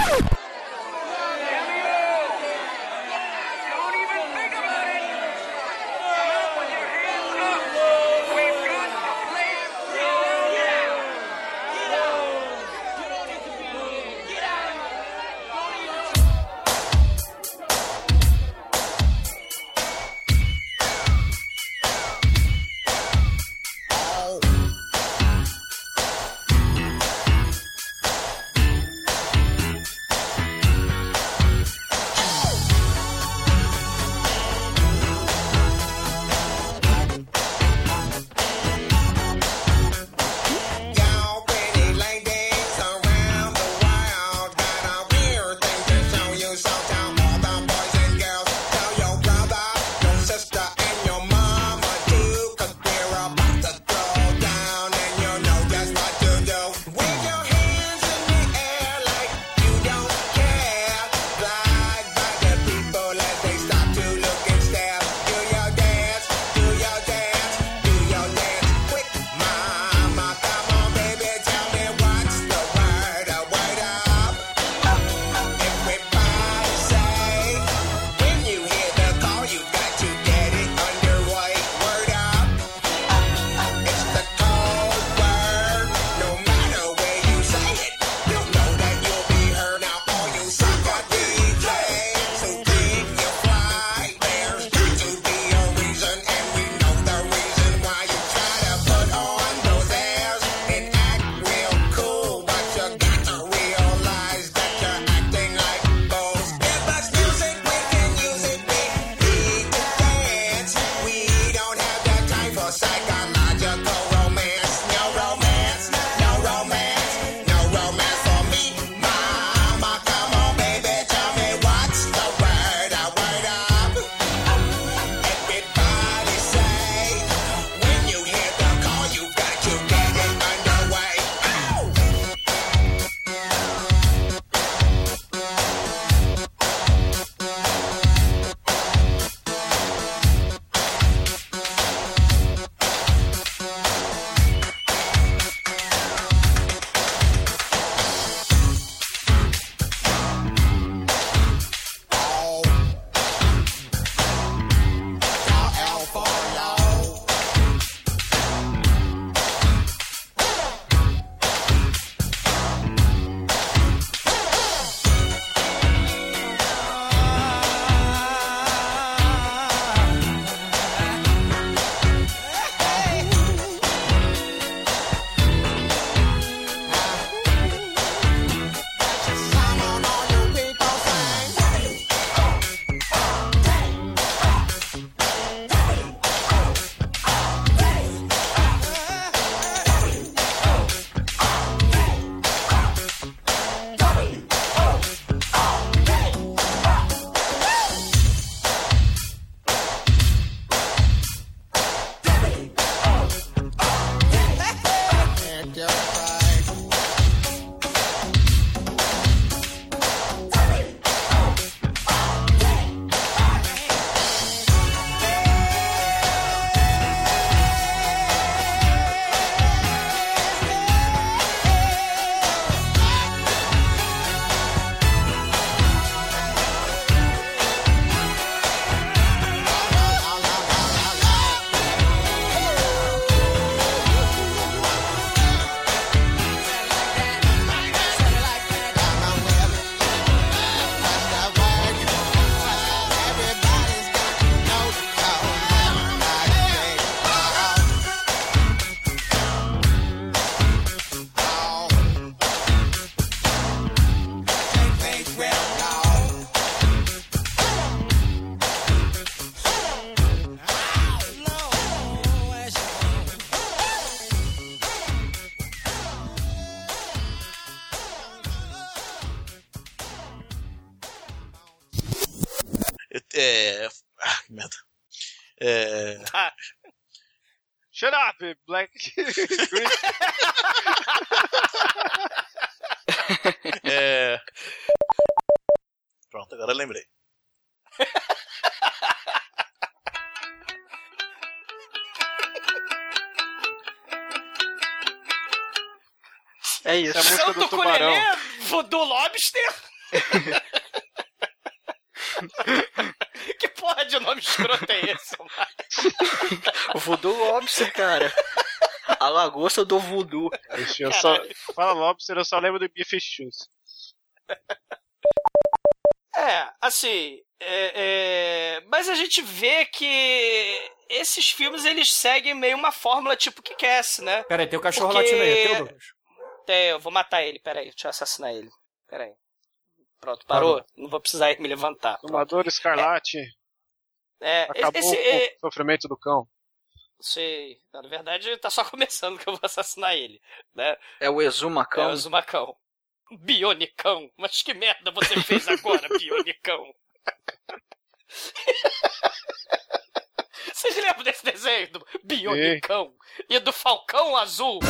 Shut up, Black. <laughs> É. Pronto, agora lembrei. É isso. Essa é a música do Santo tubarão. Culelê, Voodoo Lobster. <laughs> que porra de nome escroto é esse? mano? O Voodoo Lobster, cara. A lagosta do voodoo. Eu só, fala Lobster, eu só lembro do Bife Shoes. É, assim, é, é, mas a gente vê que esses filmes eles seguem meio uma fórmula tipo que quer, né? Pera aí, tem o cachorro Porque- latino aí, é teu, Douglas? Tem, eu vou matar ele, peraí, deixa eu assassinar ele. Peraí. Pronto, parou? Não vou precisar me levantar. Tomador Escarlate. É, Acabou esse, com é, o sofrimento do cão. Sei, na verdade tá só <laughs> começando que eu vou assassinar ele, né? É o É Exumacão. o Zumacão. Bionicão. Mas que merda você fez agora, <laughs> Bionicão? Vocês lembram desse desenho do Bionicão? E do Falcão Azul?